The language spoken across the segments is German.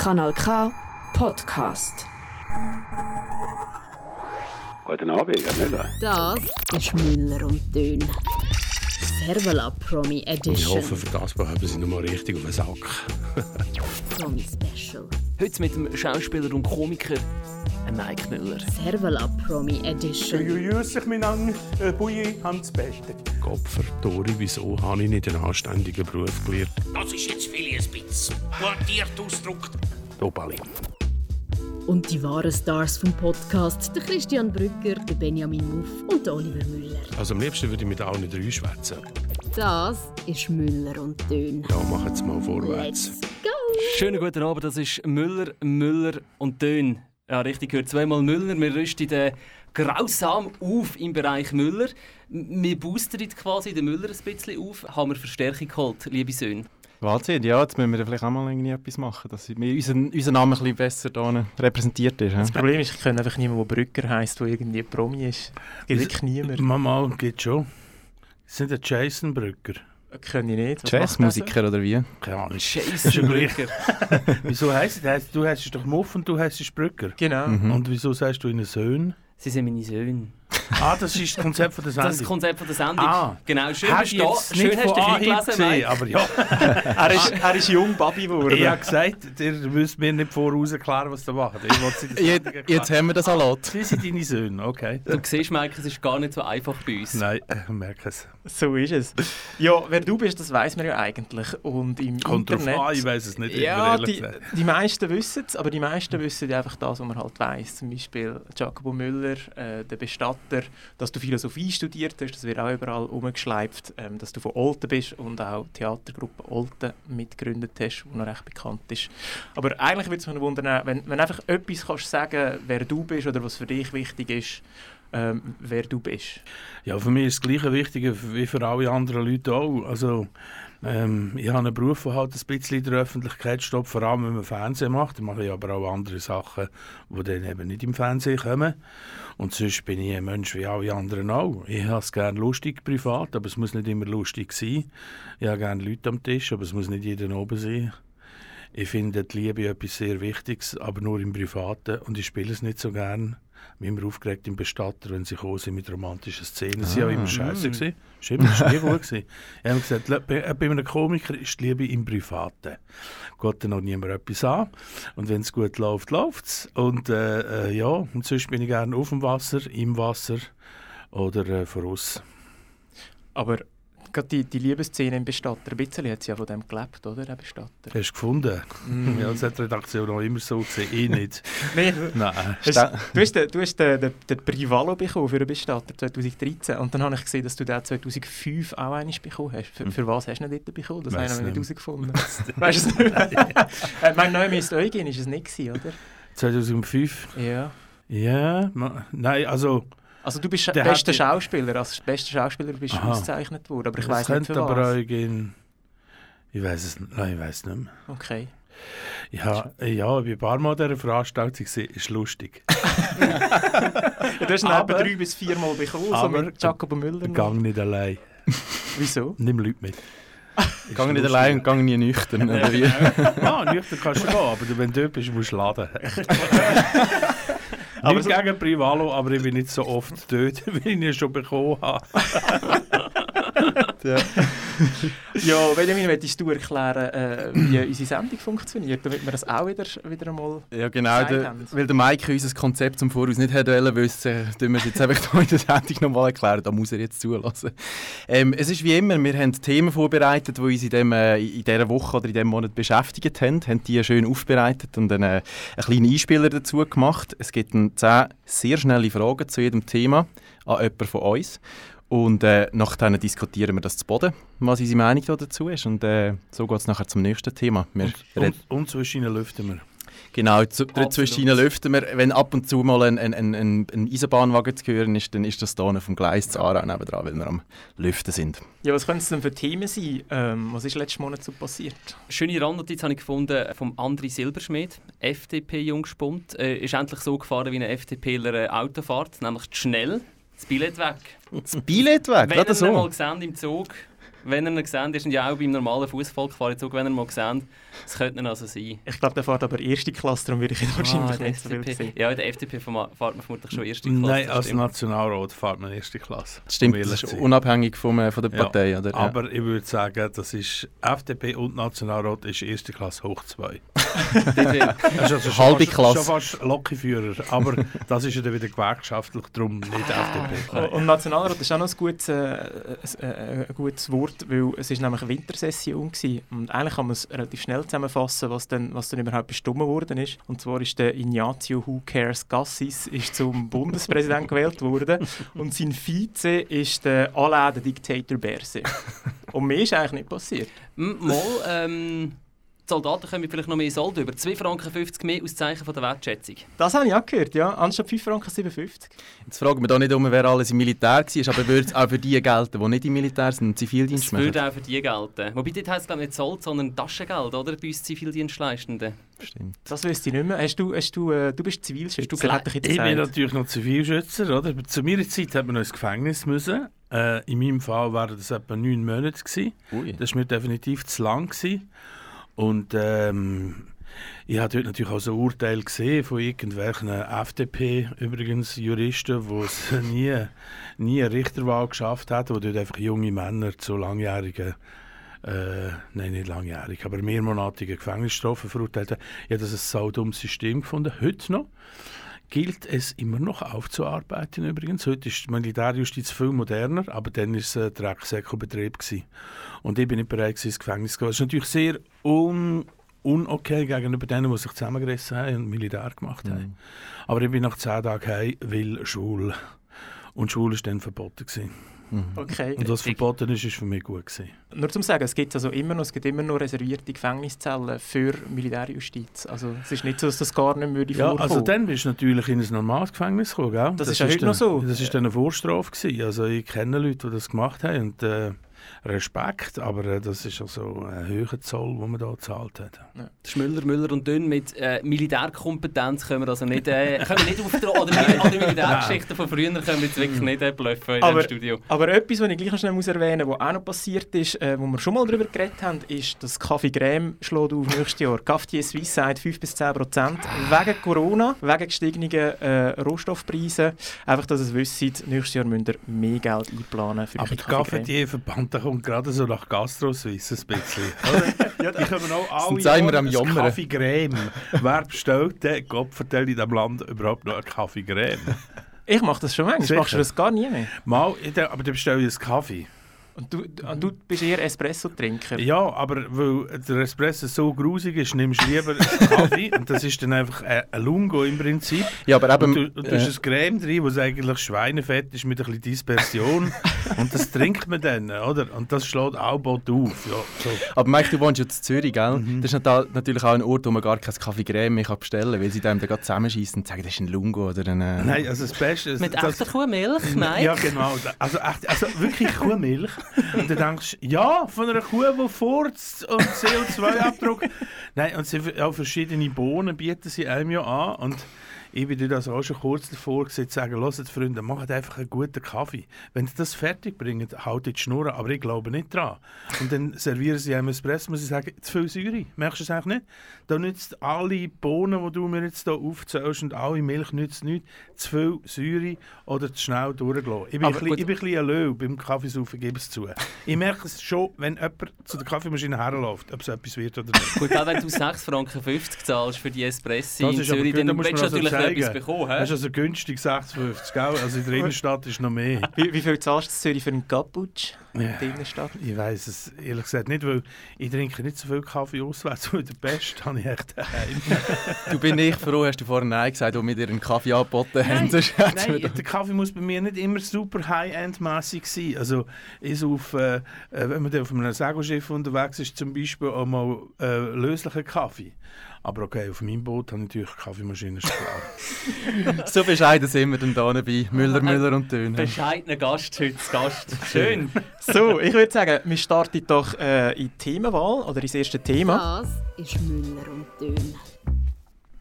Kanal K Podcast. Guten Abend, nicht wahr? Das ist Müller und Dön. Servola Promi Ich Edition. hoffe, für das haben sie nochmal richtig auf den Sack. Promi Special. Heute mit dem Schauspieler und Komiker äh, Mike Müller. Servola Promi Edition. Jüss, ich miteinander, äh, Bouillie haben das Beste. Kopfer, Tori, wieso habe ich nicht einen anständigen Beruf gelernt? Das ist jetzt viel ein bisschen pointiert ausgedrückt. Dobali. Und die wahren Stars vom Podcast, der Christian Brücker, der Benjamin Muff und der Oliver Müller. Also am liebsten würde ich mit allen drei schwätzen. Das ist Müller und Dön. Ja, machen jetzt mal vorwärts. Let's go! Schönen guten Abend, das ist Müller, Müller und Dön. Ja, richtig gehört. Zweimal Müller. Wir rüsten den grausam auf im Bereich Müller. Wir boostern jetzt quasi den Müller ein bisschen auf. Haben wir Verstärkung geholt, liebe Söhne. Wahnsinn, ja, jetzt müssen wir vielleicht auch mal irgendwie etwas machen, dass wir unser, unser Name ein bisschen besser hier repräsentiert ist. Das Problem ist, ich kenne einfach niemanden, der Brücker heisst, der irgendwie Promi ist. Es gibt wirklich niemanden. Mama, geht schon. Sind der Jason Brücker? Kenne ich nicht. Jazzmusiker oder wie? Keine Ahnung. Scheiße, schon gleich. Brücker. Wieso heisst es? Du heißt doch Muff und du heißt Brücker. er? Genau. Mhm. Und wieso sagst du ihnen Söhne? Sie sind meine Söhne. Ah, das ist das Konzept von der Das ist das Sendung. Konzept von der Sendung. Ah. Genau, schön, Hast du jetzt Schön nicht hast du dich eingelesen, gesehen, aber ja. Er, ist, er ist jung Babi geworden. Ich habe gesagt, ihr müsst mir nicht voraus erklären, was ihr macht. Jetzt, Sendung jetzt haben wir das Salat. Sie sind deine Söhne, okay. Du siehst, Mike, es ist gar nicht so einfach bei uns. Nein, ich merke es. So ist es. Ja, wer du bist, das weiß man ja eigentlich. Und im Kommt drauf Internet... an, ich weiß es nicht. ja, immer, die, die meisten wissen es, aber die meisten wissen einfach das, was man halt weiß. Zum Beispiel Jacobo Müller, äh, der Bestatter, dass du Philosophie studiert hast, das wird auch überall umgeschleift, ähm, dass du von Olten bist und auch die Theatergruppe Olten mitgegründet hast, die noch recht bekannt ist. Aber eigentlich würde es mich wundern, wenn, wenn einfach etwas kannst sagen, wer du bist oder was für dich wichtig ist, ähm, wer du bist. Ja, für mich ist das Gleiche wichtig wie für alle anderen Leute auch. Also, ähm, ich habe einen Beruf, der halt ein bisschen in der Öffentlichkeit steht, vor allem wenn man Fernsehen macht. Ich mache aber auch andere Sachen, die dann eben nicht im Fernsehen kommen. Und sonst bin ich ein Mensch wie alle anderen auch. Ich habe es gerne lustig privat, aber es muss nicht immer lustig sein. Ich habe gerne Leute am Tisch, aber es muss nicht jeder oben sein. Ich finde die Liebe etwas sehr Wichtiges, aber nur im Privaten. Und ich spiele es nicht so gern. Mich immer aufgeregt im Bestatter, wenn sie gekommen sind mit romantischen Szenen. Sie waren immer scheiße. Stimmt, das war nie gut. gewesen. Ich habe gesagt, «Schau, bei, bei einem Komiker ist die Liebe im Privaten. Geht dann noch niemand etwas an. Und wenn es gut läuft, läuft es. Und äh, äh, ja, und sonst bin ich gerne auf dem Wasser, im Wasser oder äh, voraus. Aber gerade die, die Liebesszene im Bestatter, ein bisschen hat sie ja von dem gelebt, oder, der Bestatter? Hast du gefunden? Ja, das hat die Redaktion auch immer so gesehen. Ich nicht. Nein, Nein. Hast, du hast, den, du hast den, den, den Privalo bekommen für den Bestatter 2013 und dann habe ich gesehen, dass du den 2005 auch einmal bekommen hast. Für, für was hast du ihn dort bekommen? Das Weiss habe ich noch nicht herausgefunden. weißt du es nicht? äh, mein Name ist Eugen, ist es nicht oder? 2005? Ja. Ja, nein, also... Also du bist Der bester hat- Schauspieler, als bester Schauspieler bist du ausgezeichnet worden, aber ich weiß nicht könnte für aber was. auch gehen. Ich weiß es nicht. Nein, ich weiß nicht mehr. Okay. Ja, ja, ich war ein paar Mal an dieser Veranstaltung, ist lustig. Ja, du hast ihn Aber- drei bis vier Mal bekommen, so aber- mit Jacobo Müller. noch. Gang nicht allein. Wieso? Nimm Leute mit. Gang nicht allein und gang nie nüchtern. Oder wie? Ja, nüchtern kannst du gehen, aber wenn du dort bist, musst du laden. Aber Nicht gegen Privalo, aber ich bin nicht so oft dort, wie ich ihn schon bekommen habe. Ja, Benjamin, möchtest du erklären, äh, wie unsere Sendung funktioniert, damit wir das auch wieder, wieder einmal... Ja, genau. Der, weil der Mike unser Konzept zum Voraus nicht hätte wollen wissen, tun wir es jetzt einfach in der Sendung nochmal erklären. Da muss er jetzt zulassen. Ähm, es ist wie immer, wir haben Themen vorbereitet, die uns in, dem, äh, in dieser Woche oder in diesem Monat beschäftigt haben. haben die schön aufbereitet und dann, äh, einen kleinen Einspieler dazu gemacht. Es gibt dann zehn sehr schnelle Fragen zu jedem Thema an jemanden von uns. Und äh, nachher diskutieren wir das zu Boden, was unsere Meinung da dazu ist. Und äh, so geht es nachher zum nächsten Thema. Wir Und, und, und zwischen ihnen lüften wir. Genau, zu, dazwischen lüften wir. Wenn ab und zu mal ein, ein, ein, ein, Eisenbahnwagen zu hören ist, dann ist das hier auf dem Gleis zu Aarau nebendran, weil wir am Lüften sind. Ja, was können es denn für Themen sein? Ähm, was ist letzten Monat so passiert? Schöne Randnotiz habe ich gefunden vom André Silberschmidt, FDP-Jungspund. Äh, ist endlich so gefahren, wie ein FDPler äh, Auto fährt, nämlich zu schnell. Das Billett weg. Das Billett weg, Wenn gerade ihr ihn mal so. gesehen im Zug, wenn ihr ihn seht, ist ja auch beim normalen Fußballgefahren Zug, wenn ihr ihn mal seht, es könnte also sein. Ich glaube, der fährt aber erste Klasse, darum würde ich ihn wahrscheinlich Ah, nicht so sehen. Ja, in der FDP fährt man vermutlich schon erste Klasse. Nein, das als stimmt. Nationalrat fährt man erste Klasse. Das stimmt, das ist unabhängig vom, äh, von der Ja, Partei. Oder? Ja. Aber ich würde sagen, das ist FDP und Nationalrat ist erste Klasse hoch zwei. Das also schon Halbe fast- Klasse. Schon fast Lokführer, aber das ist ja dann wieder gewerkschaftlich, darum nicht FDP. Und Nationalrat ist auch noch ein gutes, äh, ein, äh, ein gutes Wort, weil es ist nämlich Wintersession gewesen. und eigentlich kann man es relativ schnell zusammenfassen, was dann, was dann überhaupt bestimmt worden ist. Und zwar ist der Ignazio Who Cares Gassis ist zum Bundespräsident gewählt worden und sein Vize ist der Alain der Dictator Berse. Und mehr ist eigentlich nicht passiert. Mal, ähm, die Soldaten kommen vielleicht noch mehr Sold über. 2,50 Franken mehr aus Zeichen von der Wertschätzung. Das habe ich auch gehört, ja. Anstatt 5 Franken 57. Jetzt fragen wir da nicht um, wer alles im Militär war, aber würde es auch für die gelten, die nicht im Militär sind und Zivildienst Das machen? würde auch für die gelten. Wobei, dort heisst es glaube ich nicht Sold, sondern Taschengeld, oder? Bei uns Zivildienstleistenden. Stimmt. Das wüsste ich nicht mehr. Hast du, hast du, äh, du bist Zivilschützer, Hast du ich Ich bin natürlich noch Zivilschützer. Oder? Zu meiner Zeit hat man noch ins Gefängnis müssen. Äh, in meinem Fall waren das etwa neun Monate. Gewesen. Ui. Das war mir definitiv zu lang. Gewesen. Und ähm, ich habe dort natürlich auch so Urteile gesehen von irgendwelchen FDP, übrigens Juristen, die es nie, nie eine Richterwahl geschafft haben, die dort einfach junge Männer zu langjährigen, äh, nein, nicht langjährig, aber mehrmonatigen Gefängnisstrafen verurteilt haben. Ich habe das ein saudummes System gefunden, heute noch gilt es immer noch aufzuarbeiten übrigens. Heute ist die Militärjustiz viel moderner, aber dann war es ein Drecksäckelbetrieb. Und ich bin nicht bereit, gewesen, ins Gefängnis zu gehen. Das ist natürlich sehr un unokay gegenüber denen, die sich zusammengerissen haben und Militär gemacht haben. Aber ich bin nach zehn Tagen heim, weil Schule. Und Schule war dann verboten. Gewesen. Okay. Und was verboten ist, ist für mich gut. Gewesen. Nur zum sagen, es gibt also immer noch, es gibt immer noch reservierte Gefängniszellen für Militärjustiz. Also es ist nicht so, dass das gar nicht würde Ja, vorkommen. also dann bist du natürlich in ein normales Gefängnis gekommen, gell? Das ist ja heute noch so. Das ist dann eine Vorstrafe gewesen. Also ich kenne Leute, die das gemacht haben und äh, Respekt, aber äh, das ist also ein höherer Zoll, den man da gezahlt hat. Das ist Müller, Müller und Dünn mit äh, Militärkompetenz können wir also nicht, äh, können wir nicht auftragen. Oder Mil oder Militärgeschichten von früher können wir jetzt wirklich nicht äh, bluffen in Aber- diesem Studio. Aber etwas, was ich gleich noch schnell muss erwähnen muss, was auch noch passiert ist, äh, wo wir schon mal darüber geredet haben, ist, dass Kaffee Crème schlägt auf nächstes Jahr. Cafetier Suisse sagt 5 bis 10 Prozent. Wegen Corona, wegen gestiegenen äh, Rohstoffpreisen. Einfach, dass ihr es wisst, nächstes Jahr müsst ihr mehr Geld einplanen für Aber der Kaffee Crème. Cafetier-Verband der kommt gerade so nach Gastro-Suisse ein bisschen. oder? Die kommen auch alle Sind Jahre am Jammern? Kaffee Creme. Wer bestellt denn, Gott vertell in diesem Land überhaupt noch einen Kaffee Creme? Ich mache das schon manchmal. Sicher. Machst du das gar nie mehr? Mal, aber dann bestelle ich einen Kaffee. Und du, und du bist eher Espresso-Trinker. Ja, aber weil der Espresso so grusig ist, nimmst du lieber einen Kaffee und das ist dann einfach ein ein Lungo im Prinzip. Ja, aber eben, Und du, und du hast äh, ein Creme drin, das eigentlich Schweinefett ist mit ein bisschen Dispersion und das trinkt man dann, oder? Und das schlägt auch bald auf. Ja, so. aber Mike, du wohnst ja in Zürich, gell? Mhm. Das ist nat- natürlich auch ein Ort, wo man gar kein Kaffee Creme mehr kann bestellen kann, weil sie dem dann gerade zusammenschießen und sagen, das ist ein Lungo oder ein... Äh, Nein, also das Beste ist... Mit echter Kuhmilch, Mike? Ja, genau. Also, echt, also wirklich Kuhmilch. Und dann denkst du, ja, von einer Kuh, die furzt und CO2-Abdruck. Nein, und sie, auch verschiedene Bohnen bieten sie einem ja an. Und ich bin dir das auch schon kurz davor gesehen, zu sagen, hört Freunde, macht einfach einen guten Kaffee. Wenn sie das fertig bringen, haltet die Schnur, aber ich glaube nicht dran. Und dann servieren sie einem Espresso, muss ich sagen, zu viel Säure. Merkst du es eigentlich nicht? Da nützt alle Bohnen, die du mir jetzt hier aufzählst und alle Milch nützt nichts. Zu viel Säure oder zu schnell durchgelassen. Ich bin, ein Aber bisschen, gut. ich bin ein bisschen ein Löw beim Kaffeesaufen, gebe es zu. Ich merke es schon, wenn jemand zu der Kaffeemaschine herläuft, ob es etwas wird oder nicht. Gut, auch wenn du 6,50 Franken zahlst für die Espressi Das in Zürich, dann willst du also natürlich. Etwas bekommen. Das ist also günstig 6,50, gell? Also in der Innenstadt ist noch mehr. Wie, wie viel zahlst du in Zürich für einen Cappuccino Ja. in der Innenstadt? Ich weiß es ehrlich gesagt nicht, weil ich trinke nicht so viel Kaffee auswärts, weil der Beste habe ich echt daheim. Du bin ich froh, hast du vorhin Nein gesagt, wo wir dir einen Kaffee angeboten haben. Wir Nein, der Kaffee muss bei mir nicht immer super high-end-mässig sein. Also ich auf, äh, äh, wenn man auf einem Segelschiff unterwegs ist, zum Beispiel auch mal äh, löslichen Kaffee. Aber okay, auf meinem Boot habe ich natürlich Kaffeemaschine, klar. so bescheiden sind wir dann da bei Müller, Müller und Töne. Bescheidener Gast heute, Gast. Schön. So, ich würde sagen, wir starten doch äh, in die Themenwahl oder ins erste Thema. Das ist Müller und Dön.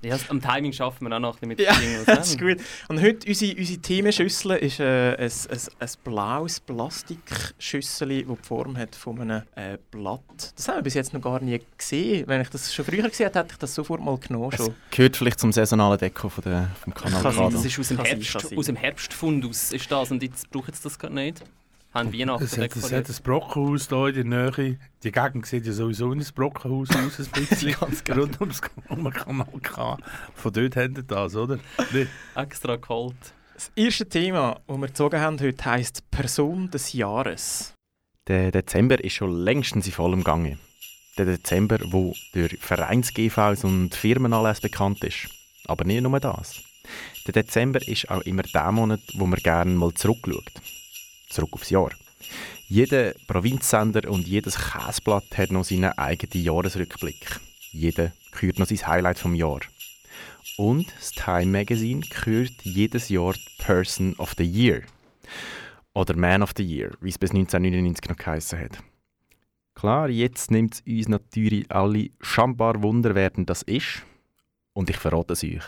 Ja, also am Timing schaffen wir auch noch ein bisschen mit Ja, den Jingles. das ist gut. Und heute, unsere, unsere Themenschüssel ist äh, ein, ein, ein blaues Plastikschüssel, das die Form hat von einem äh, Blatt. Das haben wir bis jetzt noch gar nie gesehen. Wenn ich das schon früher gesehen hätte, hätte ich das sofort mal genommen. Es Schon. gehört vielleicht zum saisonalen Deko von der, vom Kanal Kann sein, K. Das ist aus dem, Herbst, aus dem Herbstfundus ist das und jetzt braucht es das gerade nicht. Haben Weihnachten Es hat, es hat ein Brockenhaus hier in der Nähe. Die Gegend sieht ja sowieso in ein Brockenhaus aus, ein bisschen. Rund ums um den Kanal K. Von dort haben sie das, oder? Extra geholt. Das erste Thema, das wir gezogen haben heute, heisst Person des Jahres. Der Dezember ist schon längstens in vollem Gange. Der Dezember, wo durch Vereins-GVs und Firmenanlässe bekannt ist. Aber nicht nur das. Der Dezember ist auch immer der Monat, wo man gerne mal zurückschaut. Zurück aufs Jahr. Jeder Provinzsender und jedes Käseblatt hat noch seinen eigenen Jahresrückblick. Jeder kürt noch sein Highlight vom Jahr. Und das Time Magazine kürt jedes Jahr Person of the Year. Oder Man of the Year, wie es bis 1999 noch geheissen hat. Klar, jetzt nimmt es uns natürlich alle schambar Wunder, wer das ist. Und ich verrate es euch.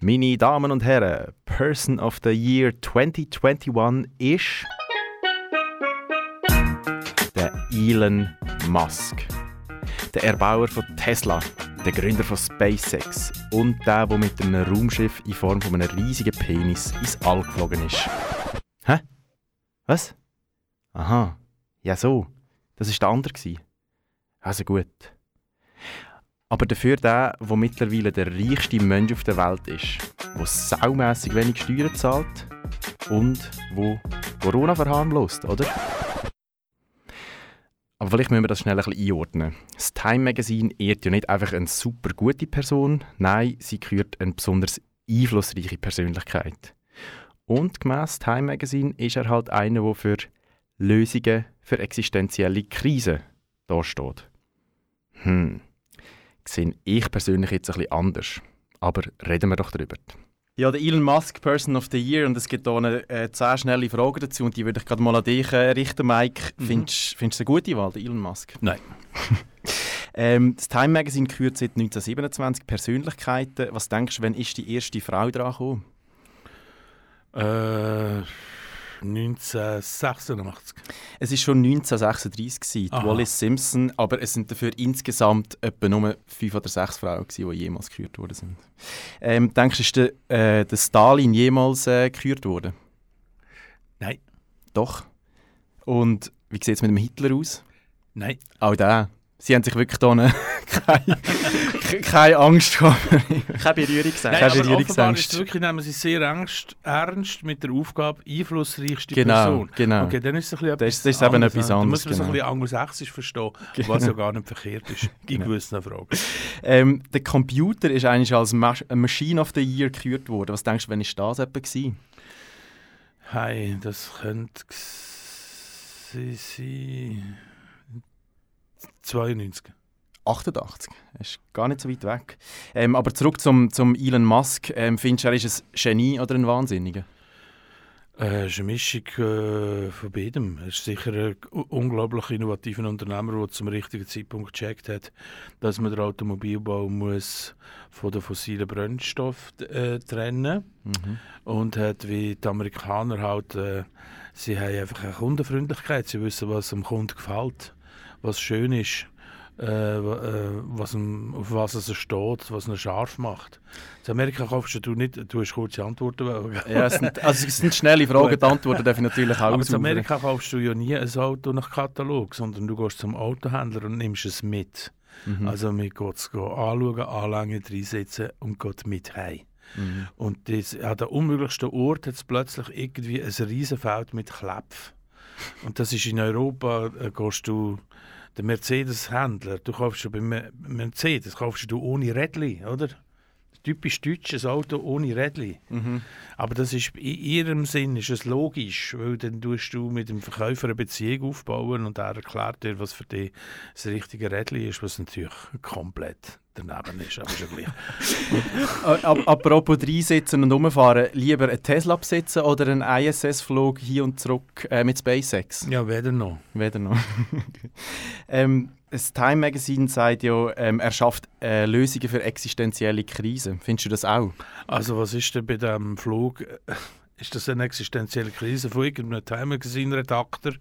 Meine Damen und Herren, Person of the Year 2021 ist der Elon Musk. Der Erbauer von Tesla, der Gründer von SpaceX und der, der mit einem Raumschiff in Form von einem riesigen Penis ins All geflogen ist. Hä? Was? Aha. Ja, so. Das war der andere. Also gut. Aber dafür der, der mittlerweile der reichste Mensch auf der Welt ist, der saumässig wenig Steuern zahlt und wo Corona verharmlost, oder? Aber vielleicht müssen wir das schnell ein bisschen einordnen. Das Time Magazine ehrt ja nicht einfach eine super gute Person, nein, sie kürt eine besonders einflussreiche Persönlichkeit. Und gemäss Time Magazine ist er halt einer, der für Lösungen für existenzielle Krisen dasteht. Hm, sehe ich persönlich jetzt ein bisschen anders. Aber reden wir doch darüber. Ja, der Elon Musk, Person of the Year, und es gibt hier eine, äh, zehn schnelle Fragen dazu und die würde ich gerade mal an dich äh, richten, Mike. Findest findest du eine gute Wahl, der Elon Musk? Nein. ähm, das Time Magazine kürt seit 1927 Persönlichkeiten. Was denkst du, wann ist die erste Frau dran gekommen? Äh, 1986. Es war schon 1936, gewesen, Aha. Wallis Simpson, aber es sind dafür insgesamt etwa nur fünf oder sechs Frauen, gewesen, die jemals gekürt worden sind. Ähm, denkst du, ist der, äh, der Stalin jemals äh, gekürt worden? Nein. Doch. Und wie sieht es mit dem Hitler aus? Nein. Auch der. Sie haben sich wirklich da keine, keine Angst gehabt. Keine Berührungsängste. Nein, Keine aber offenbar ist wirklich, nehmen sie sehr ernst, ernst mit der Aufgabe, einflussreichste Genau, Person. genau. Okay, dann ist es ein bisschen Das ist- das ist eben anderes, etwas ja. Da anderes, muss man es ein genau. bisschen angelsächsisch verstehen, Genau. was ja gar nicht verkehrt ist, in Genau. gewissen Fragen. ähm, der Computer ist eigentlich als Mas Machine of the Year gekürt worden. Was denkst du, wann war das etwa? Gewesen? Hey, das könnte sein... 92. 88. Das ist gar nicht so weit weg. Ähm, aber zurück zum, zum Elon Musk. Ähm, findest du, er ist ein Genie oder ein Wahnsinniger? Äh, es ist eine Mischung äh, von beidem. Er ist sicher ein unglaublich innovativer Unternehmer, der zum richtigen Zeitpunkt gecheckt hat, dass man den Automobilbau muss von den fossilen Brennstoffen äh, trennen Mhm. und hat wie die Amerikaner halt, äh, sie haben einfach eine Kundenfreundlichkeit, sie wissen, was dem Kunden gefällt, was schön ist. Äh, äh, was auf was er steht, was ihn scharf macht. In Amerika kaufst du nicht, du hast kurze Antworten. Ja, es sind, also es sind schnelle Fragen, die Antworten darf ich natürlich auch aber in. Amerika kaufst du ja nie ein Auto nach Katalog, sondern du gehst zum Autohändler und nimmst es mit. Mhm. Also wir gehen es anschauen, anlängen, reinsetzen und gehen mit heim. Mhm. Und das, an der unmöglichsten Ort hat es plötzlich irgendwie ein Riesenfeld mit Klepf. Und das ist in Europa, äh, gehst du, der Mercedes-Händler, du kaufst ja beim Me- Mercedes, kaufst du ohne Rädli, oder? Typisch deutsches Auto ohne Rädli. Mhm. Aber das ist, in ihrem Sinn ist es logisch, weil dann tust du mit dem Verkäufer eine Beziehung aufbauen und er erklärt dir, was für dich das richtige Rädli ist, was natürlich komplett daneben ist. Aber ja gleich. Äh, ap- Apropos reinsitzen und rumfahren, lieber einen Tesla besitzen oder einen ISS-Flug hier und zurück äh, mit SpaceX? Ja, weder noch. Weder noch. ähm, das Time Magazine sagt ja, ähm, er schafft äh, Lösungen für existenzielle Krisen. Findest du das auch? Also was ist denn bei diesem Flug? äh, Ist das eine existenzielle Krise von irgendeinem Time Magazine-Redakteur,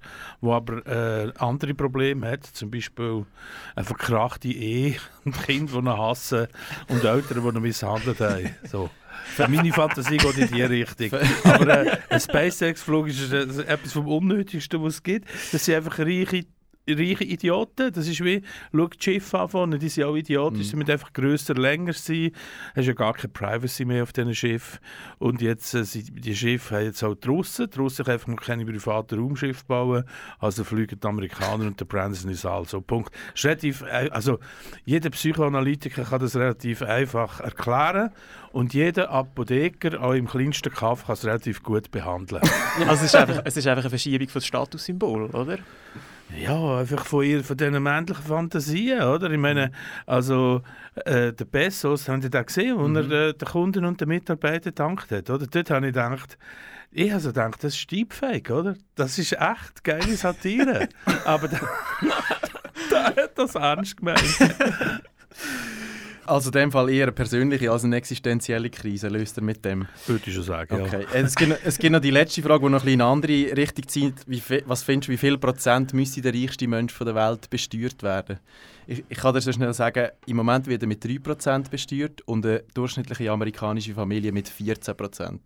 der aber äh, andere Probleme hat? Zum Beispiel eine verkrachte Ehe, ein Kind, das ihn hassen und Eltern, die ihn misshandelt haben. So. Meine Fantasie geht in die Richtung. Aber äh, ein SpaceX-Flug ist äh, etwas vom Unnötigsten, was es gibt. Das sind einfach reiche reiche Idioten. Das ist wie, schau die Schiffe an vorne, die sind auch Idioten, sie müssen einfach grösser, länger sein. Du hast ja gar keine Privacy mehr auf diesen Schiffen. Und jetzt, äh, sind die Schiffe haben jetzt auch die Russen. Die Russen können einfach keine privaten Raumschiffe bauen. Also fliegen die Amerikaner und der Branson ist also. Punkt. Ist relativ, äh, also jeder Psychoanalytiker kann das relativ einfach erklären. Und jeder Apotheker, auch im kleinsten Kaff, kann es relativ gut behandeln. Also es ist einfach, es ist einfach eine Verschiebung von Statussymbol, oder? Ja, einfach von, ihr, von diesen männlichen Fantasien, oder? Ich meine, also äh, der Bezos, haben Sie das gesehen, wo er äh, den Kunden und den Mitarbeitern gedankt hat, oder? Dort habe ich gedacht, ich habe so gedacht, das ist Deepfake, oder? Das ist echt geile Satire. Aber da, da hat das ernst gemeint. Also in dem Fall eher eine persönliche als eine existenzielle Krise löst er mit dem. Würde ich schon sagen, Okay. Äh, Es, gibt, noch- es gibt noch die letzte Frage, die noch ein bisschen in eine andere Richtung zieht. Wie, was findest du, wie viel Prozent müsste der reichste Mensch von der Welt besteuert werden? Ich, ich kann dir so schnell sagen, im Moment wird er mit 3% besteuert und eine durchschnittliche amerikanische Familie mit 14%.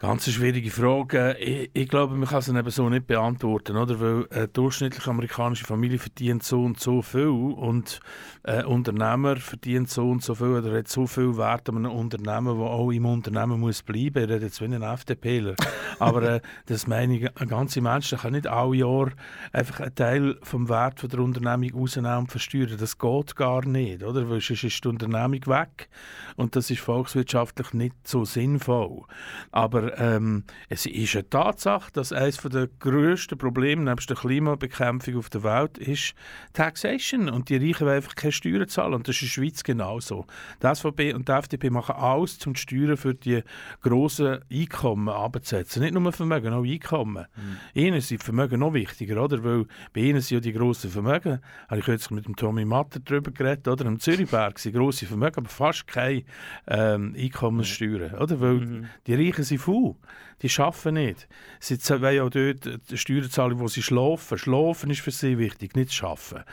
Ganz eine schwierige Frage. Ich, ich glaube, man kann sie eben so nicht beantworten, oder? Weil eine durchschnittliche amerikanische Familie verdient so und so viel und ein Unternehmer verdient so und so viel oder hat so viel Wert an einem Unternehmen, der auch im Unternehmen muss bleiben. Ich rede jetzt wie ein FDPler. Aber äh, das meine ich, ein ganzer Mensch kann nicht alle Jahr einfach einen Teil vom Wert von der Unternehmung rausnehmen und versteuern. Das geht gar nicht, oder? Weil sonst ist die Unternehmung weg und das ist volkswirtschaftlich nicht so sinnvoll. Aber ähm, es ist eine Tatsache, dass eines der grössten Probleme neben der Klimabekämpfung auf der Welt ist Taxation. Und die Reichen wollen einfach keine Steuern zahlen. Und das ist in der Schweiz genauso. Die SVP und die FDP machen alles, um die Steuern für die grossen Einkommen abzusetzen. Nicht nur Vermögen, auch Einkommen. Ihnen sind Vermögen noch wichtiger, oder? Weil bei ihnen sind ja die grossen Vermögen, habe ich kürzlich mit dem Tommy Matter darüber geredet, oder? Am Zürichberg sind grosse Vermögen, aber fast keine ähm, Einkommenssteuern, oder? Weil die Reichen sind faul. Peru Die arbeiten nicht. Sie wollen auch dort die Steuern zahlen, wo sie schlafen. Schlafen ist für sie wichtig, nicht das Arbeiten.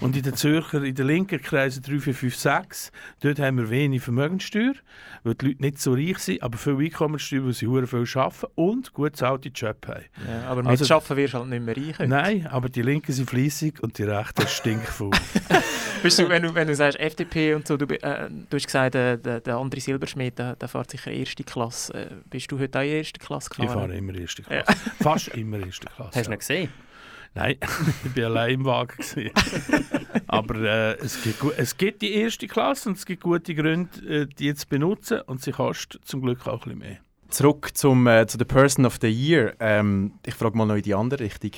Und in den Zürcher, in den linken Kreisen 3, 4, 5, 6, dort haben wir wenig Vermögenssteuer, weil die Leute nicht so reich sind, aber viel Einkommenssteuer, weil sie hure viel arbeiten und gut bezahlte Job haben. Ja, aber mit Also- Schaffen wirst du halt nicht mehr reich. heute. Nein, aber die Linken sind fleissig und die Rechten stinkfaul. Bist du, wenn, du, wenn du sagst FDP und so, du, äh, du hast gesagt, äh, der, der andere Silberschmied, der, der fährt sicher erste Klasse. Äh, bist du heute auch in erste Klasse ich gefahren? fahre immer erste Klasse. Fast immer erste Klasse. Hast du ja. ihn gesehen? Nein, ich war allein im Wagen. gewesen. Aber äh, es, gibt, es gibt die erste Klasse und es gibt gute Gründe, äh, die jetzt zu benutzen und sie kostet zum Glück auch ein bisschen mehr. Zurück zum, äh, zu der Person of the Year. Ähm, ich frage mal noch in die andere Richtung.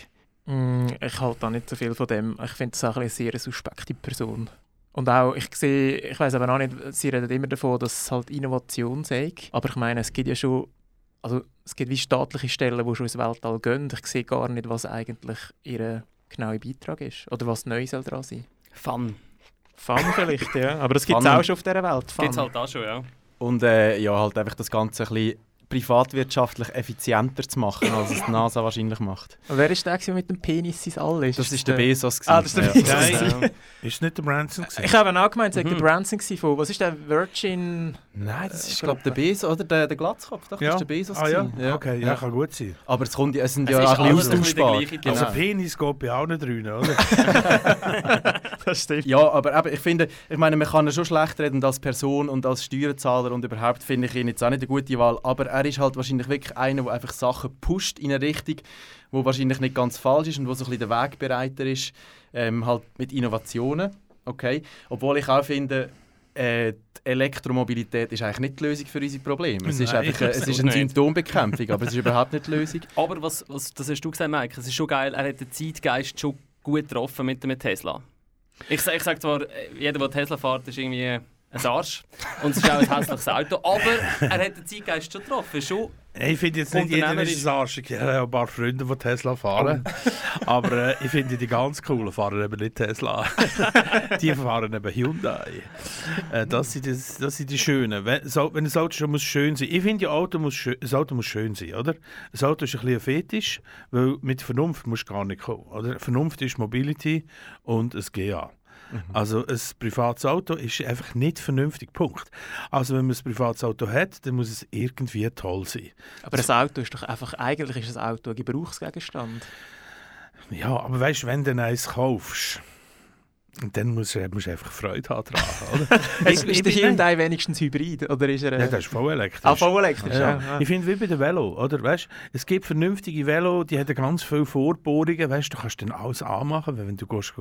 Mm, ich halte da nicht so viel von dem. Ich finde es auch eine sehr suspekte Person. Und auch, ich sehe, ich weiß aber auch nicht, sie reden immer davon, dass es halt Innovation sei. Aber ich meine, es gibt ja schon, also es gibt wie staatliche Stellen, die schon ins Weltall gehen. Ich sehe gar nicht, was eigentlich ihr genauer Beitrag ist. Oder was neu soll dran sein. Fun. Fun vielleicht, ja. Aber das gibt es auch schon auf dieser Welt. Fun. Gibt es halt auch schon, ja. Und äh, ja, halt einfach das Ganze ein bisschen privatwirtschaftlich effizienter zu machen, als es die NASA wahrscheinlich macht. Und wer ist der, der mit dem Penis ins All ist? Das ist der Bezos. Ah, das ist der gewesen. Bezos. Ja. Ist nicht der Branson? gewesen? Ich habe auch gemeint, es Mhm. der Branson gewesen von, was ist der, Virgin... Nein, das ist glaube der Bezos, oder der, der Glatzkopf, doch, das ist der Bezos. ah, ja? gewesen. Okay, ja, kann gut sein. Aber es, kommt, ja- es sind Es ja ist auch ein bisschen austauschbar. Also. Penis geht bei allen drei, oder? Das stimmt. Ja, aber eben, ich finde, ich meine, man kann ihn schon schlecht reden als Person und als Steuerzahler und überhaupt finde ich ihn jetzt auch nicht eine gute Wahl, aber er ist halt wahrscheinlich wirklich einer, der einfach Sachen pusht in eine Richtung, wo wahrscheinlich nicht ganz falsch ist und wo so ein bisschen der Wegbereiter ist, ähm, halt mit Innovationen, okay. Obwohl ich auch finde, äh, die Elektromobilität ist eigentlich nicht die Lösung für unsere Probleme. Es ist, Nein, einfach, es ist eine. Symptombekämpfung, aber es ist überhaupt nicht die Lösung. Aber was, was, das hast du gesagt, Mike, es ist schon geil, er hat den Zeitgeist schon gut getroffen mit dem Tesla. Ich, ich sage zwar, äh, jeder, der Tesla fährt, ist irgendwie ein Arsch und es ist auch ein hässliches Auto, aber er hat den Zeitgeist schon getroffen. Schon Ich finde jetzt nicht jeder ist ein Arsch. Ich habe ein paar Freunde, die Tesla fahren. Aber äh, ich finde die ganz coolen fahren eben nicht Tesla. die fahren eben Hyundai. Äh, das, sind das, das sind die schönen. Wenn, so, wenn ein Auto schon muss schön sein Ich finde, ein Auto muss, schön, ein Auto muss schön sein, oder? Ein Auto ist ein bisschen ein Fetisch, weil mit Vernunft musst du gar nicht kommen. Oder? Vernunft ist Mobility und es GA. Mhm. Also ein privates Auto ist einfach nicht vernünftig, Punkt. Also wenn man ein privates Auto hat, dann muss es irgendwie toll sein. Aber das Auto ist doch einfach, eigentlich ist das Auto ein Gebrauchsgegenstand. Ja, aber weißt du, wenn du eins kaufst, und dann musst du, musst du einfach Freude haben dran, oder? ist, ist der Hyundai wenigstens Hybrid? Oder ist er, äh... Ja, das ist voll elektrisch. Ah, voll elektrisch, ja. ja. Ich finde, wie bei dem Velo, oder? Weißt, es gibt vernünftige Velo, die haben ganz viele Vorbohrungen, weißt, du kannst dann alles anmachen, wenn du gehst,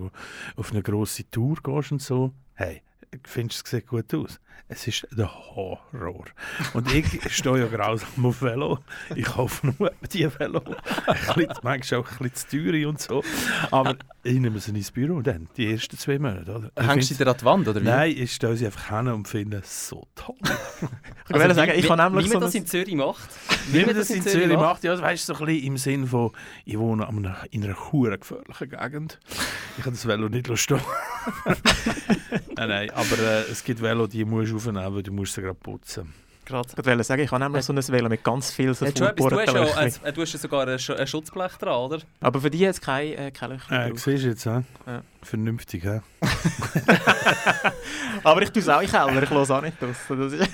auf eine grosse Tour gehst und so. Hey, findest es sieht gut aus. Es ist der Horror. Und ich stehe ja grausam auf Velo. Ich kaufe nur die Velo. manchmal auch ein bisschen zu teuer und so. Aber ich nehme sie ins Büro dann, die ersten zwei Monate. Oder? Hängst du dir an die Wand, oder wie? Nein, ich stehe sie einfach hin und finde es so toll. ich also, sagen, ich kann nämlich wie man das in Zürich macht. Wie, man das in Zürich, macht, ja, weißt du, so ein bisschen im Sinn von, ich wohne in einer hure gefährlichen Gegend. Ich kann das Velo nicht stehen. nein, nein, aber äh, es gibt Velo, die musst du aufnehmen, weil du musst sie gerade putzen. Gerade. Ich wollte sagen, ich habe nämlich so ein Velo mit ganz viel so du, hast ja, du hast ja sogar ein, ein Schutzblech dran, oder? Aber für die hat es keine, äh, keine Löcher. Äh, siehst du jetzt, he? ja. Vernünftig, he? Aber ich tue es auch in Keller, ich lasse auch nicht aus. Das ist,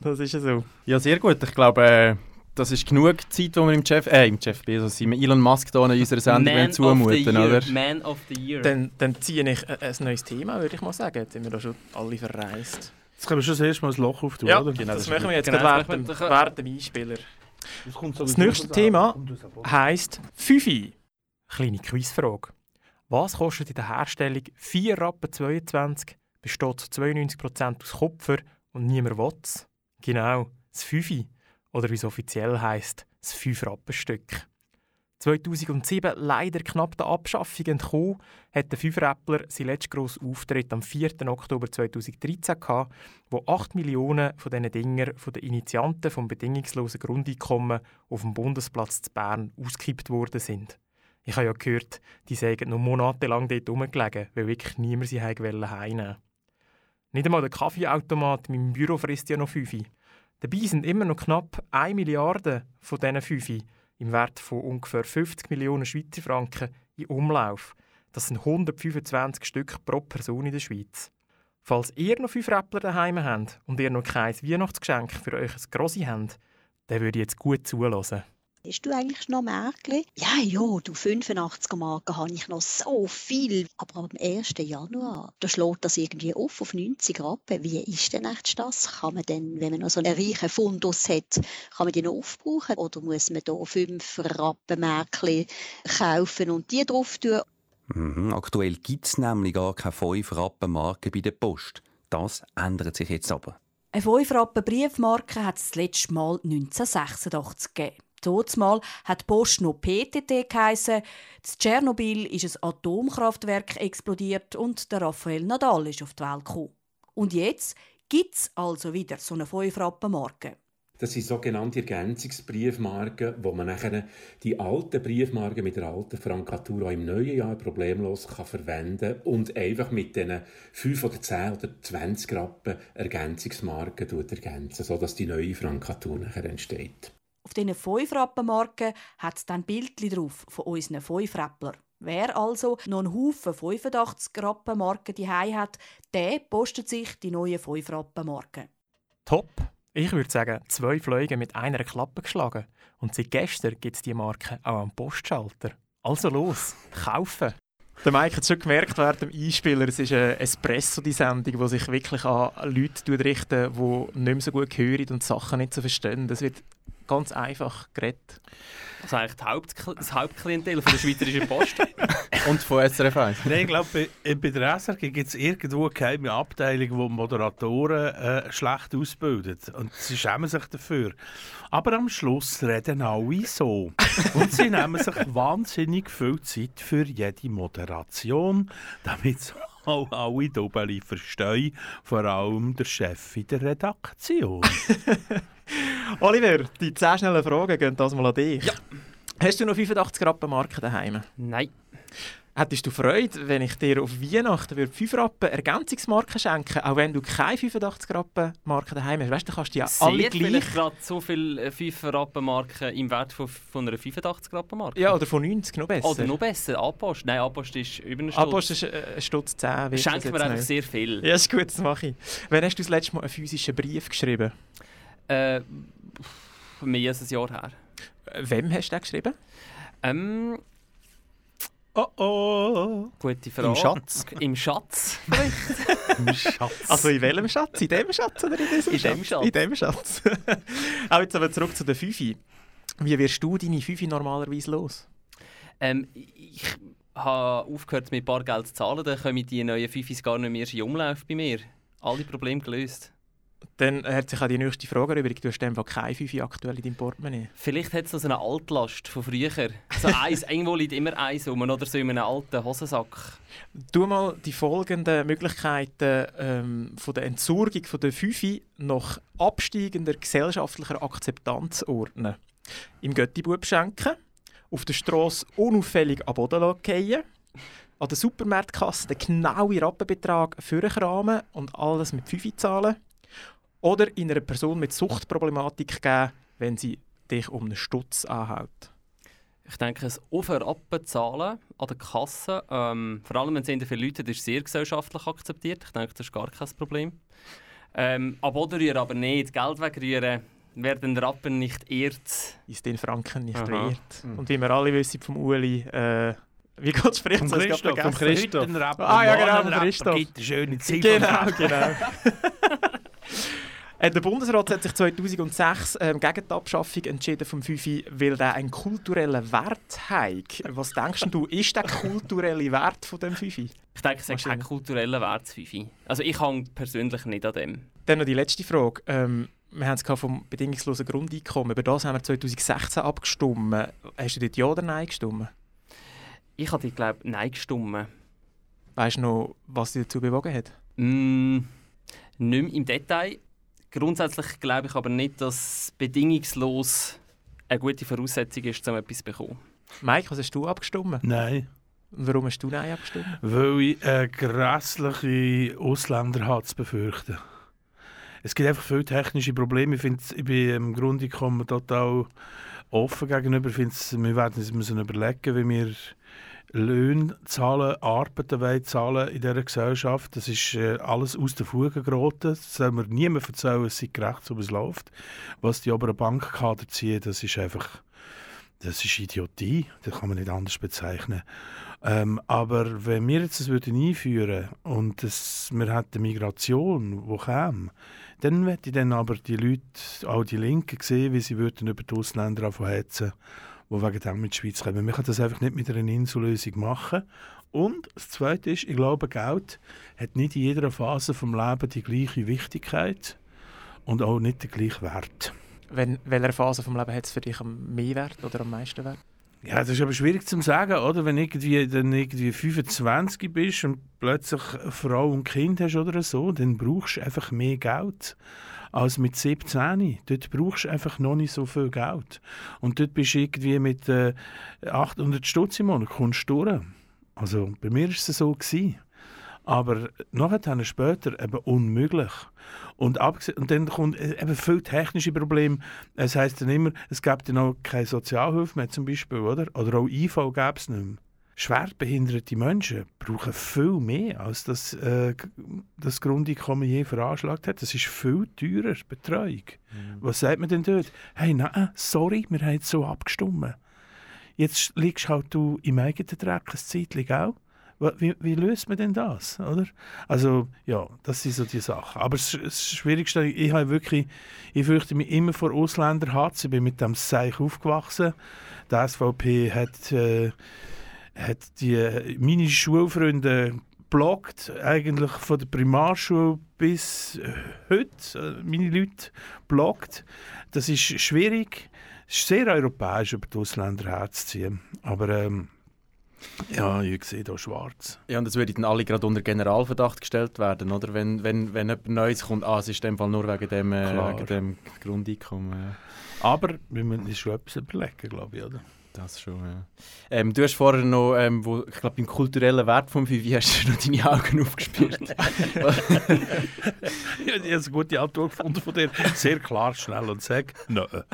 das ist so. Ja, sehr gut. Ich glaube, äh, das ist genug Zeit, die wir im Jeff, äh, im Jeff Bezos, im Elon Musk hier in unserer Sendung zumuten, oder? Man of the Year. Dann, dann ziehe ich ein, ein neues Thema, würde ich mal sagen. Jetzt sind wir da schon alle verreist. Jetzt können wir schon das erste Mal das Loch auftun, ja, oder? Genau, das, das machen wir jetzt genau, während, dem, während dem Einspieler. Das, das nächste Thema heisst Fifi. Kleine Quizfrage. Was kostet in der Herstellung 4 Rappen 22, besteht zu 92% aus Kupfer und niemand will Genau, das Fifi oder wie es offiziell heißt, das 5-Rappenstück. 2007 leider knapp der Abschaffung entkommen, hat der Fünfräppler seinen letzten grossen Auftritt am 4. Oktober 2013 gehabt, wo 8 Millionen von diesen Dinger von den Initianten vom bedingungslosen Grundeinkommen auf dem Bundesplatz zu Bern ausgekippt worden sind. Ich habe ja gehört, die seien noch monatelang dort rumgelegen, weil wirklich niemand sie heimnehmen Nicht einmal der Kaffeeautomat in meinem Büro frisst ja noch 5. Dabei sind immer noch knapp 1 Milliarde von diesen 5 im Wert von ungefähr 50 Millionen Schweizer Franken in Umlauf. Das sind 125 Stück pro Person in der Schweiz. Falls ihr noch 5 Räppler daheim habt und ihr noch kein Weihnachtsgeschenk für euch Grossi habt, dann würde ich jetzt gut zulassen. Hast du eigentlich noch Märkli? Ja, ja, du 85er Marken habe ich noch so viel. Aber am 1. Januar, da schlägt das irgendwie auf auf 90 Rappen. Wie ist denn echt das? Kann man denn, wenn man noch so einen reichen Fundus hat, kann man die noch aufbrauchen? Oder muss man da 5 Rappen Märkli kaufen und die drauf tun? Mhm, aktuell gibt es nämlich gar keine 5 Rappen Marke bei der Post. Das ändert sich jetzt aber. Eine 5 Rappen Briefmarke hat es das letzte Mal 1986 gegeben. Mal hat die Post noch PTT geheissen. In Tschernobyl ist ein Atomkraftwerk explodiert und der Raphael Nadal ist auf die Welt gekommen. Und jetzt gibt es also wieder so eine 5 marke Das sind sogenannte Ergänzungsbriefmarken, wo man nachher die alten Briefmarken mit der alten Frankatur auch im neuen Jahr problemlos kann verwenden und einfach mit diesen 5 oder 10 oder 20 Rappen Ergänzungsmarken ergänzen, sodass die neue Frankatur nachher entsteht. Auf diesen 5 Rappenmarken hat es dann Bildchen drauf von unseren 5 Rappler. Wer also noch einen Haufen 85 Rappenmarken die hat, der postet sich die neuen 5 Rappenmarken. Top! Ich würde sagen, zwei Fliegen mit einer Klappe geschlagen. Und seit gestern gibt es die Marke auch am Postschalter. Also los, kaufen! Der Mike hat schon gemerkt während dem Einspieler, es ist eine Espresso, die Sendung, die sich wirklich an Leute richtet, die nicht mehr so gut hören und Sachen nicht so verstehen. Das wird ganz einfach geredet. Das ist eigentlich Haupt das Hauptklientel von der Schweizerischen Post. Und von SRF 1. Nein, ich glaube, bei, bei der SRG gibt es irgendwo eine geheime Abteilung, die Moderatoren äh, schlecht ausbildet. Und sie schämen sich dafür. Aber am Schluss reden alle so. Und sie nehmen sich wahnsinnig viel Zeit für jede Moderation, damit auch alle Doppeli verstehen, vor allem der Chef in der Redaktion. Oliver, die 10 schnellen Fragen gehen das mal an dich. Ja. Hast du noch 85 Rappen Marken daheim? Nein. Hättest du Freude, wenn ich dir auf Weihnachten würde 5 Rappen Ergänzungsmarken schenken auch wenn du keine 85 Rappen Marken daheim hast? Weißt du, kannst du ja alle Seht gleich... vielleicht gerade so viele 5 Rappenmarken im Wert von, von einer 85 Rappenmarke? Ja, oder von 90, noch besser. Oder noch besser, Apost. Nein, Apost ist über einen Stutz. Apost ist äh, ein Stutz 10. wird Schenken das wir jetzt einfach sehr viel. Ja, ist gut, das mache ich. Wann hast du das letzte Mal einen physischen Brief geschrieben? Äh, mehr als ein Jahr her. Wem hast du den geschrieben? Ähm, oh oh. Gute Frage. Im Schatz? Im Schatz. Im Schatz. Also in welchem Schatz? In dem Schatz oder in diesem In Schatz? dem Schatz. In dem Schatz. Auch jetzt aber zurück zu den Fifi. Wie wirst du deine Fifi normalerweise los? Ähm, ich habe aufgehört mit Bargeld zu zahlen, dann kommen die neuen Fifis gar nicht mehr in Umlauf bei mir. Alle Probleme gelöst. Dann hat sich auch die nächste Frage erübrigt. Du hast einfach keine Fifi aktuell in deinem Portemonnaie. Vielleicht hat es noch so eine Altlast von früher. So eins, irgendwo liegt immer eins rum oder so in einem alten Hosensack. Tu mal die folgenden Möglichkeiten ähm, von der Entsorgung von der Fifi nach absteigender gesellschaftlicher Akzeptanz ordnen. Im Göttibub schenken, auf der Strasse unauffällig am Boden fallen, an der Supermarktkasse den genauen Rappenbetrag vorkramen und alles mit Fifi zahlen oder in einer Person mit Suchtproblematik geben, wenn sie dich um einen Stutz anhält. Ich denke, es Aufhören abbezahlen an der Kasse, ähm, vor allem wenn es viele Leute hat, ist sehr gesellschaftlich akzeptiert. Ich denke, das ist gar kein Problem. Ähm, ab Boden rühren aber nicht. Geld wegrühren, wer den Rappen nicht ehrt. Ist den Franken nicht Aha. wert. Und wie wir alle wissen vom Uli, äh, wie Gott spricht, ist Christoph, vom Christoph. Ah ja, genau, Christoph. gibt eine schöne Zeit Genau, genau. Äh, Der Bundesrat hat sich 2006 ähm, gegen die Abschaffung entschieden vom Fifi, weil der einen kulturellen Wert hat. Was denkst du, ist der kulturelle Wert von dem Fifi? Ich denke, es hat keinen kulturellen Wert, Fifi. Also ich hänge persönlich nicht an dem. Dann noch die letzte Frage. Ähm, wir haben es vom bedingungslosen Grundeinkommen. Über das haben wir 2016 abgestimmt. Hast du dort Ja oder Nein gestimmt? Ich habe, glaube Nein gestimmt. Weißt du noch, was dich dazu bewogen hat? Mm, nicht mehr im Detail. Grundsätzlich glaube ich aber nicht, dass bedingungslos eine gute Voraussetzung ist, um etwas zu bekommen. Mike, was hast du abgestimmt? Nein. Warum hast du Nein abgestimmt? Weil ich eine grässliche Ausländer zu befürchten. Es gibt einfach viele technische Probleme. Ich, finde, ich bin im Grundeinkommen total offen gegenüber. Ich finde, wir werden uns müssen überlegen, wie wir Löhne zahlen, Arbeiten wollen zahlen in dieser Gesellschaft. Das ist äh, alles aus den Fugen geraten. Das soll mir niemand erzählen, es sei gerecht, so es läuft. Was die oberen Bankkader ziehen, das ist einfach das ist Idiotie, das kann man nicht anders bezeichnen. Ähm, aber wenn wir jetzt das würden einführen und das, wir hätten Migration, die käme, dann möchte ich dann aber die Leute, auch die Linken sehen, wie sie würden über die Ausländer anfangen die wegen dem mit der Schweiz kommen. Man kann das einfach nicht mit einer Insellösung machen. Und das Zweite ist, ich glaube, Geld hat nicht in jeder Phase des Lebens die gleiche Wichtigkeit und auch nicht den gleichen Wert. Wenn, welcher Phase vom Leben hat es für dich am mehr Wert oder am meisten Wert? Ja, das ist aber schwierig zu sagen, oder? Wenn irgendwie dann irgendwie 25 bist und plötzlich eine Frau und Kind hast oder so, dann brauchst du einfach mehr Geld als mit 17. Dort brauchst du einfach noch nicht so viel Geld. Und dort bist du irgendwie mit äh, 800 Stutz im Monat kommst du durch. Also bei mir war es so. Gewesen. Aber nachher später eben unmöglich. Und, und dann kommt äh, eben viel technische Probleme. Es heisst dann immer, es gibt dann auch keine Sozialhilfe mehr zum Beispiel, oder? Oder auch IV gäbe es nicht mehr. Schwerbehinderte Menschen brauchen viel mehr, als das, äh, das Grundeinkommen je veranschlagt hat. Das ist viel teurer, Betreuung. Was sagt man denn dort? Hey, nein, sorry, wir haben jetzt so abgestimmt. Jetzt liegst halt du im eigenen Dreck ein Zeitchen auch. Wie, wie löst man denn das? Oder? Also, ja, das sind so die Sachen. Aber das, das Schwierigste, ich habe wirklich, ich fürchte mich immer vor Ausländern Hass. Ich bin mit dem Seich aufgewachsen. Die SVP hat, äh, hat die, meine Schulfreunde blockt, eigentlich von der Primarschule bis äh, heute, äh, meine Leute blockt. Das ist schwierig. Es ist sehr europäisch, über die Ausländer herzuziehen. Aber ähm, Ja, ich sehe hier schwarz. Ja, und das würde dann alle gerade unter Generalverdacht gestellt werden, oder? Wenn, wenn, wenn jemand Neues kommt, ah, es ist in dem Fall nur wegen dem, äh, wegen dem Grundeinkommen. Aber wir müssen uns schon etwas überlegen, glaube ich, oder? Das schon, ja. Ähm, du hast vorher noch, ähm, wo, ich glaube, beim kulturellen Wert von Fifi hast du noch deine Augen aufgespielt. ich habe eine gute Antwort gefunden von dir. Sehr klar, schnell und sag, nein.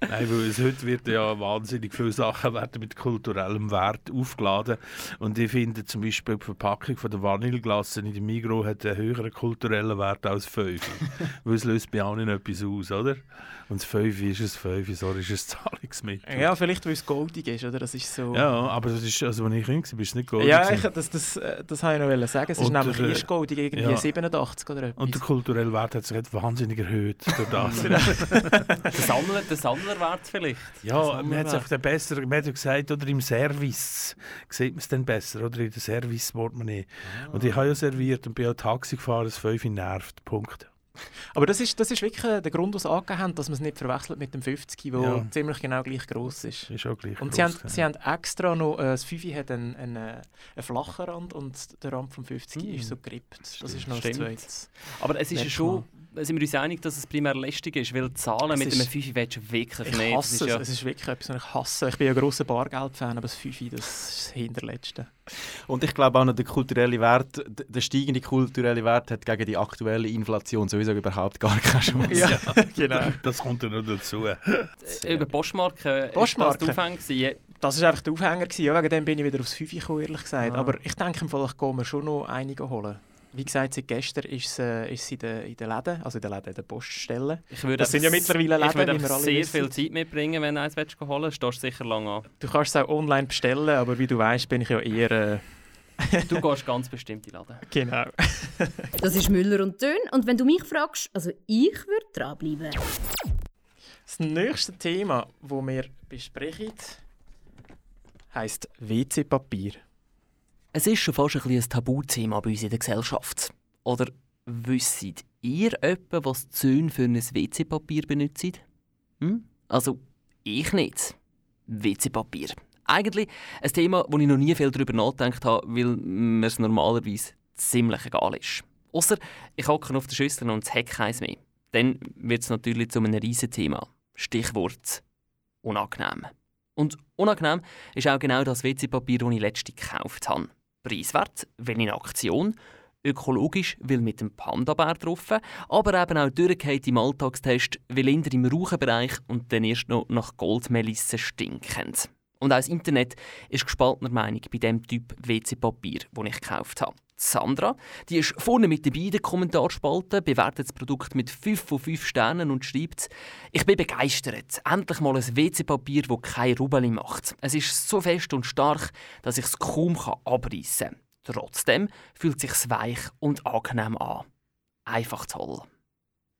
Nein, weil es heute wird ja wahnsinnig viele Sachen werden mit kulturellem Wert aufgeladen. Und ich finde zum Beispiel die Verpackung von der Vanilleglasse in der Migros hat einen höheren kulturellen Wert als 5. weil es löst bei allen etwas aus, oder? Und das 5 ist es 5, sorry, ist es Zahlungsmittel. Ja, vielleicht weil es goldig ist, oder? Das ist so... Ja, aber das ist, also wenn ich jung war, bist es nicht goldig. Ja, ich, das, das, äh, das wollte ich noch sagen. Es ist Und nämlich der- erst goldig, irgendwie ja. 87 oder etwas. Und der kulturelle Wert hat sich jetzt wahnsinnig erhöht durch das. der, Sammlerwert vielleicht. Ja, man hat es besser, man hat ja gesagt, oder im Service sieht man es dann besser, oder in der Service-Portemonnaie. Und ich habe ja serviert und bin ja Taxi gefahren, das 5 nervt, Punkt. Aber das ist, das ist wirklich äh, der Grund, was sie angegeben haben, dass man es nicht verwechselt mit dem 50, der Ja. ziemlich genau gleich groß ist. Ist auch gleich Und gross, sie haben, ja. sie haben extra noch, äh, das 5 hat einen, einen, äh, einen flachen Rand und der Rand vom 50 ist so gerippt. Das ist noch das Stimmt. Zweites. Aber es ist ja schon, sind wir uns einig, dass es primär lästig ist, weil Zahlen Es mit ist- einem 5 willst du wirklich Ich nicht. hasse Das es. ja- Es ist wirklich etwas, was ich hasse. Ich bin ja ein grosser Bargeld-Fan, aber das 5 das ist das Hinterletzte. Und ich glaube auch noch, der kulturelle Wert, der steigende kulturelle Wert hat gegen die aktuelle Inflation sowieso überhaupt gar keine Chance. Ja, genau. Das kommt ja noch dazu. Äh, Über Postmarken, Postmarken. ist das der Aufhänger? Das war einfach der Aufhänger. Gewesen. Ja, wegen dem bin ich wieder aufs 5 gekommen, ehrlich gesagt. Ah. Aber ich denke, im Fall, ich gehe mir schon noch einige holen. Wie gesagt, seit gestern ist es, äh, ist es in den in den Läden, also in den Läden, in den Poststellen. Ich würde das sind ja mittlerweile Läden, Ich würde wie wir alle sehr wissen. viel Zeit mitbringen, wenn du eins willst holen willst. Stehst sicher lange an. Du kannst es auch online bestellen, aber wie du weißt, bin ich ja eher... Äh, Du gehst ganz bestimmt in den Laden. genau. Das ist Müller und Dön. Und wenn du mich fragst, also ich würde dranbleiben. Das nächste Thema, das wir besprechen, heisst WC-Papier. Es ist schon fast ein, ein Tabuthema bei uns in der Gesellschaft. Oder wisst ihr jemanden, was die Söhne für ein WC-Papier benutzt? Hm? Also, ich nicht. WC-Papier. Eigentlich ein Thema, wo ich noch nie viel darüber nachgedacht habe, weil mir es normalerweise ziemlich egal ist. Außer ich hocke auf der Schüssel und es hat keins mehr. Dann wird es natürlich zu einem riesen Thema. Stichwort unangenehm. Und unangenehm ist auch genau das WC-Papier, das ich letztens gekauft habe. Preiswert, weil in Aktion, ökologisch, weil mit dem Panda-Bär drauf, aber eben auch durchgehend im Alltagstest, weil eher im Rauchenbereich und dann erst noch nach Goldmelisse stinkend. Und auch das Internet ist gespaltener Meinung bei dem Typ WC-Papier, das ich gekauft habe. Sandra, die ist vorne mit dabei in der Kommentarspalte, bewertet das Produkt mit 5 von 5 Sternen und schreibt, ich bin begeistert. Endlich mal ein WC-Papier, das kein Rubeli macht. Es ist so fest und stark, dass ich es kaum abreißen kann. Trotzdem fühlt es sich weich und angenehm an. Einfach toll.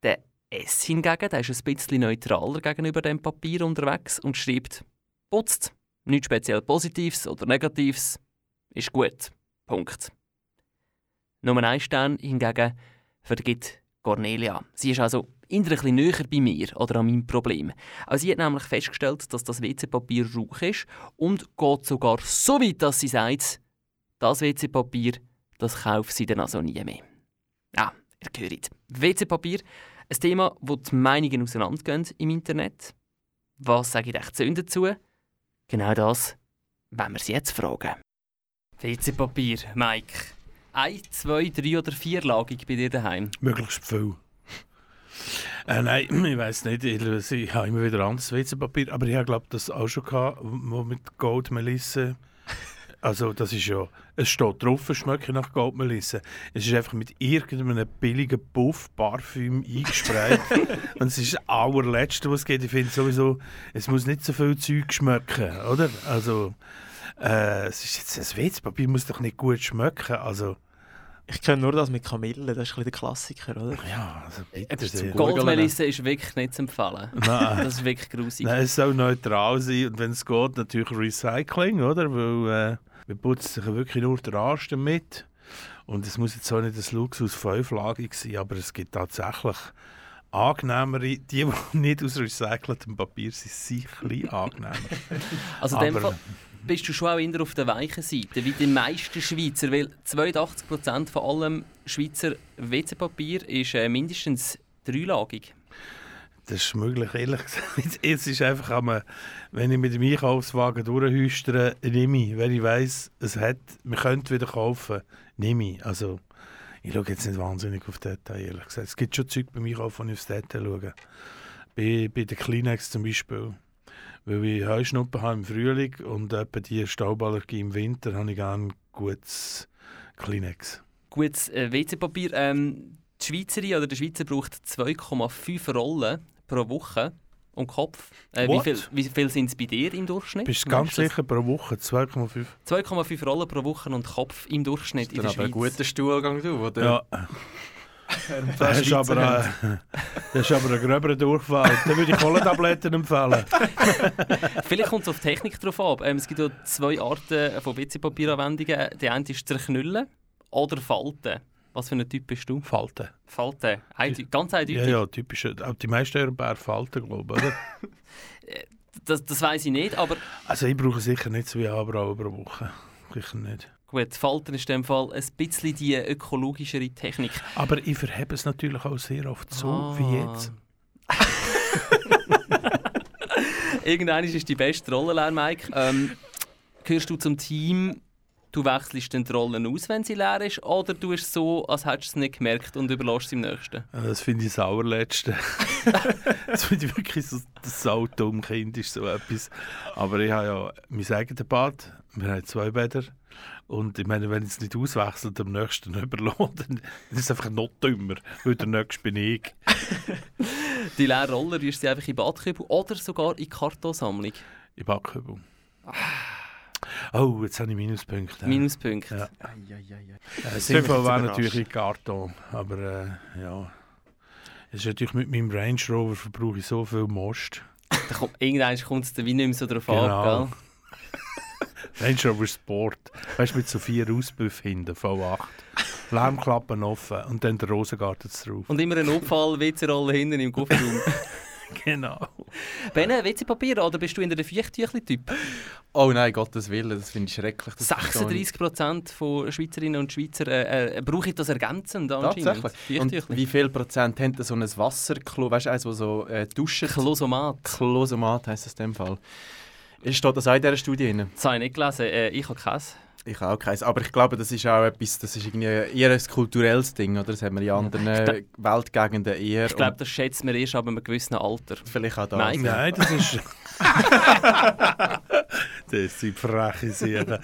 Der S hingegen der ist ein bisschen neutraler gegenüber dem Papier unterwegs und schreibt, putzt, nichts speziell Positives oder Negatives, ist gut. Punkt. Nummer 1 Stern hingegen vergibt Cornelia. Sie ist also eher ein näher bei mir oder an meinem Problem. Also sie hat nämlich festgestellt, dass das WC-Papier rauch ist und geht sogar so weit, dass sie sagt, das WC-Papier, das kauft sie dann also nie mehr. Ja, ihr hört. WC-Papier, ein Thema, wo die Meinungen auseinandergehen im Internet. Was sage ich Söhne dazu? Genau das wenn wir sie jetzt fragen. WC-Papier, Mike. Ein, zwei, drei oder vierlagig bei dir daheim? Möglichst viel. Äh, nein, ich weiß nicht. Ich, ich habe immer wieder anderes WC-Papier, aber ich glaube das auch schon gehabt, wo mit Goldmelisse. Also das ist ja, es steht drauf, es schmeckt nach Goldmelisse. Es ist einfach mit irgendeinem billigen Puff Parfüm eingesprayt. Und es ist das allerletzte, was es geht. Ich finde sowieso, es muss nicht so viel Zeug schmecken, oder? Also äh, es ist jetzt, das WC-Papier muss doch nicht gut schmecken. Also Ich kenne nur das mit Kamille, das ist ein bisschen der Klassiker, oder? Ja, also bitte sehr. zum Goldmelisse ist wirklich nicht zu empfehlen. Nein. Das ist wirklich grusig. Nein, es soll neutral sein und wenn es geht, natürlich Recycling, oder? Weil äh, wir putzen sich wirklich nur den Arsch damit. Und es muss jetzt auch nicht ein Luxus fünflagig sein, aber es gibt tatsächlich angenehmere, die, die nicht aus recyceltem Papier sind, sind ein bisschen angenehmer. Also in dem Aber- Fall, bist du schon auch eher auf der weichen Seite, wie die meisten Schweizer, weil 82% von allem Schweizer WC-Papier ist äh, mindestens dreilagig. Das ist möglich, ehrlich gesagt. Es ist einfach, wenn ich mit dem Einkaufswagen durchhüstere, nehme ich. Wenn ich weiss, es hat, wir können wieder kaufen, nehme ich. Also, ich schaue jetzt nicht wahnsinnig auf Detail, ehrlich gesagt. Es gibt schon Zeug beim Einkaufen, wo ich aufs Detail schaue. Bei, bei den Kleenex zum Beispiel. Weil ich Heuschnuppen habe im Frühling und etwa die Stauballergie im Winter, habe ich gerne gutes Kleenex. Gutes äh, WC-Papier. Ähm, die Schweizerin oder der Schweizer braucht 2,5 Rollen pro Woche und Kopf. Äh, wie viel, wie viel sind es bei dir im Durchschnitt? Bist du ganz sicher pro Woche 2,5? 2,5 Rollen pro Woche und Kopf im Durchschnitt in der aber ein Schweiz. guter Stuhlgang, du, oder? Ja. Das ist, aber, äh, das ist aber ein gröberer Durchfall. Dann würde ich Kohlentabletten empfehlen. Vielleicht kommt es auf die Technik drauf ab. Ähm, es gibt ja zwei Arten von WC-Papieranwendungen. Die eine ist zerknüllen oder falten. Was für ein Typ bist du? Falten. Falten. Eindeu ganz eindeutig. Ja, ja, typisch. Auch die meisten Europäer falten, glaube ich, oder? Das, das weiß ich nicht, aber Also ich brauche sicher nicht zwei Abrauen pro Woche. Sicher nicht. Gut, Falten ist in dem Fall ein bisschen die ökologischere Technik. Aber ich verhebe es natürlich auch sehr oft so Ah. wie jetzt. Irgendwann ist die beste Rolle Mike. Ähm, gehörst du zum Team, du wechselst dann die Rollen aus, wenn sie leer ist, oder du es so, als hättest du es nicht gemerkt und überlässt es im nächsten? Das finde ich das Allerletzte. das finde ich wirklich so, das saudumme Kind ist so etwas. Aber ich habe ja mein eigenes Bad, wir haben zwei Bäder. Und ich meine, wenn ich es nicht auswechselt, am nächsten überlohnt, dann ist es einfach noch dümmer, weil der nächste bin ich. Die leeren Roller rührst du einfach in Badkübel oder sogar in Kartonsammlung. In Backkübel. Oh, jetzt habe ich Minuspunkte. Minuspunkte. Ja. Ja, Äh, sind wir sinnvoll jetzt wäre natürlich in Karton, aber äh, ja. Es ist natürlich mit meinem Range Rover verbrauche ich so viel Most. Da kommt, irgendwann kommt es dann wie nicht mehr so drauf Genau. an, gell? Range Rover Sport. Weißt du, mit so vier Auspuffen hinten, V8. Lärmklappen offen und dann der Rosengarten drauf. Und immer ein Notfall-WC-Rolle hinten im Kofferraum. genau. Ben, WC-Papier oder bist du in der Feuchttüchli-Typ? Oh nein, Gottes Willen, das finde ich schrecklich. Das verstehe ich 36% von Schweizerinnen und Schweizer äh, äh, brauche ich das ergänzend anscheinend. Tatsächlich. Und wie viel Prozent haben so ein Wasserklo, weißt du, eins, das so äh, duschen? Klosomat. Klosomat heisst es in dem Fall. Steht das auch in dieser Studie drin? Das habe ich nicht gelesen. Äh, ich habe keins. Ich auch keins. Aber ich glaube, das ist auch etwas, das ist irgendwie eher ein kulturelles Ding, oder? Das haben wir in anderen äh, Weltgegenden eher. Ich glaube, das schätzt man erst ab einem gewissen Alter. Vielleicht auch das. Nein, Nein, das ist. das sind freche Sachen.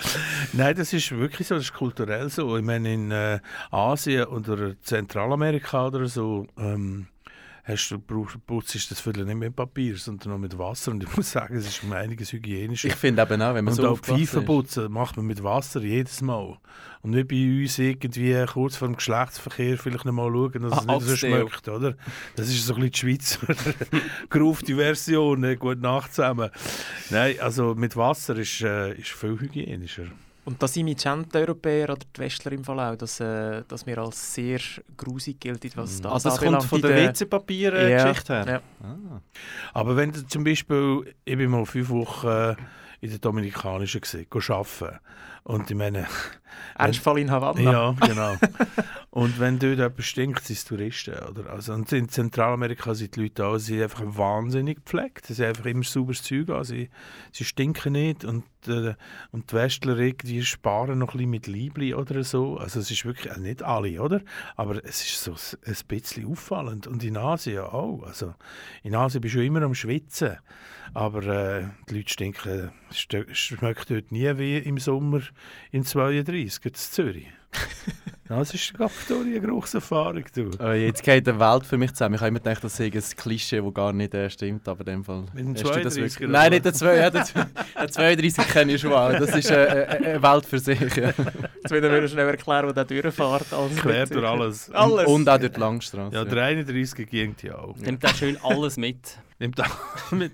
Nein, das ist wirklich so, das ist kulturell so. Ich meine, in äh, Asien oder Zentralamerika oder so. Ähm, Hast du, putzt das Viertel nicht mit Papier, sondern noch mit Wasser. Und ich muss sagen, es ist um einiges hygienischer. Ich finde eben auch, wenn man Und so auch Pfeifen ist. putzen macht man mit Wasser jedes Mal. Und nicht bei uns irgendwie kurz vor dem Geschlechtsverkehr vielleicht noch mal schauen, dass Ah, es nicht so schmeckt, oder? Das ist so ein bisschen die Schweizer geraufte Version, ne? gute Nacht zusammen. Nein, also mit Wasser ist, äh, ist viel hygienischer. Und das Image haben die Europäer oder die Westler im Fall auch, dass, äh, dass wir als sehr grusig gelten, was das Also das kommt von der der- WC-Papier-Geschichte Ja, her? ja. Ah. Aber wenn du zum Beispiel, ich bin mal fünf Wochen äh, in der Dominikanischen gesehen, arbeiten. Und ich meine... Ernstfall in Havanna. Ja, genau. und wenn dort jemand stinkt, sind es Touristen. Oder? Also, und in Zentralamerika sind die Leute auch, sie einfach wahnsinnig gepflegt. Sie sind einfach immer sauberes Zeug an. Sie, sie stinken nicht. Und, äh, und die Westler irgendwie sparen noch ein bisschen mit Liebli oder so. Also es ist wirklich, also nicht alle, oder? Aber es ist so ein bisschen auffallend. Und in Asien auch. Also in Asien bist du immer am Schwitzen. Aber äh, die Leute stinken, schmeckt dort nie wie im Sommer in 32, in Zürich. das ist eine Geruchserfahrung, du. Äh, jetzt geht die Welt für mich zusammen. Ich habe immer gedacht, das sei ein Klischee, das gar nicht äh, stimmt, aber in dem Fall... Mit dem hast du das 32er wirklich- oder Nein, was? nicht der 2, ja, der, der 32 kenne ich schon auch. Das ist äh, äh, eine Welt für sich. Ja. Jetzt wieder du schnell erklären, wo der durchfährt. Alles Quer durch alles. Alles. Und auch durch die Langstrasse. Ja, der 31 ging ja auch. Nimmt da schön alles mit. Nimmt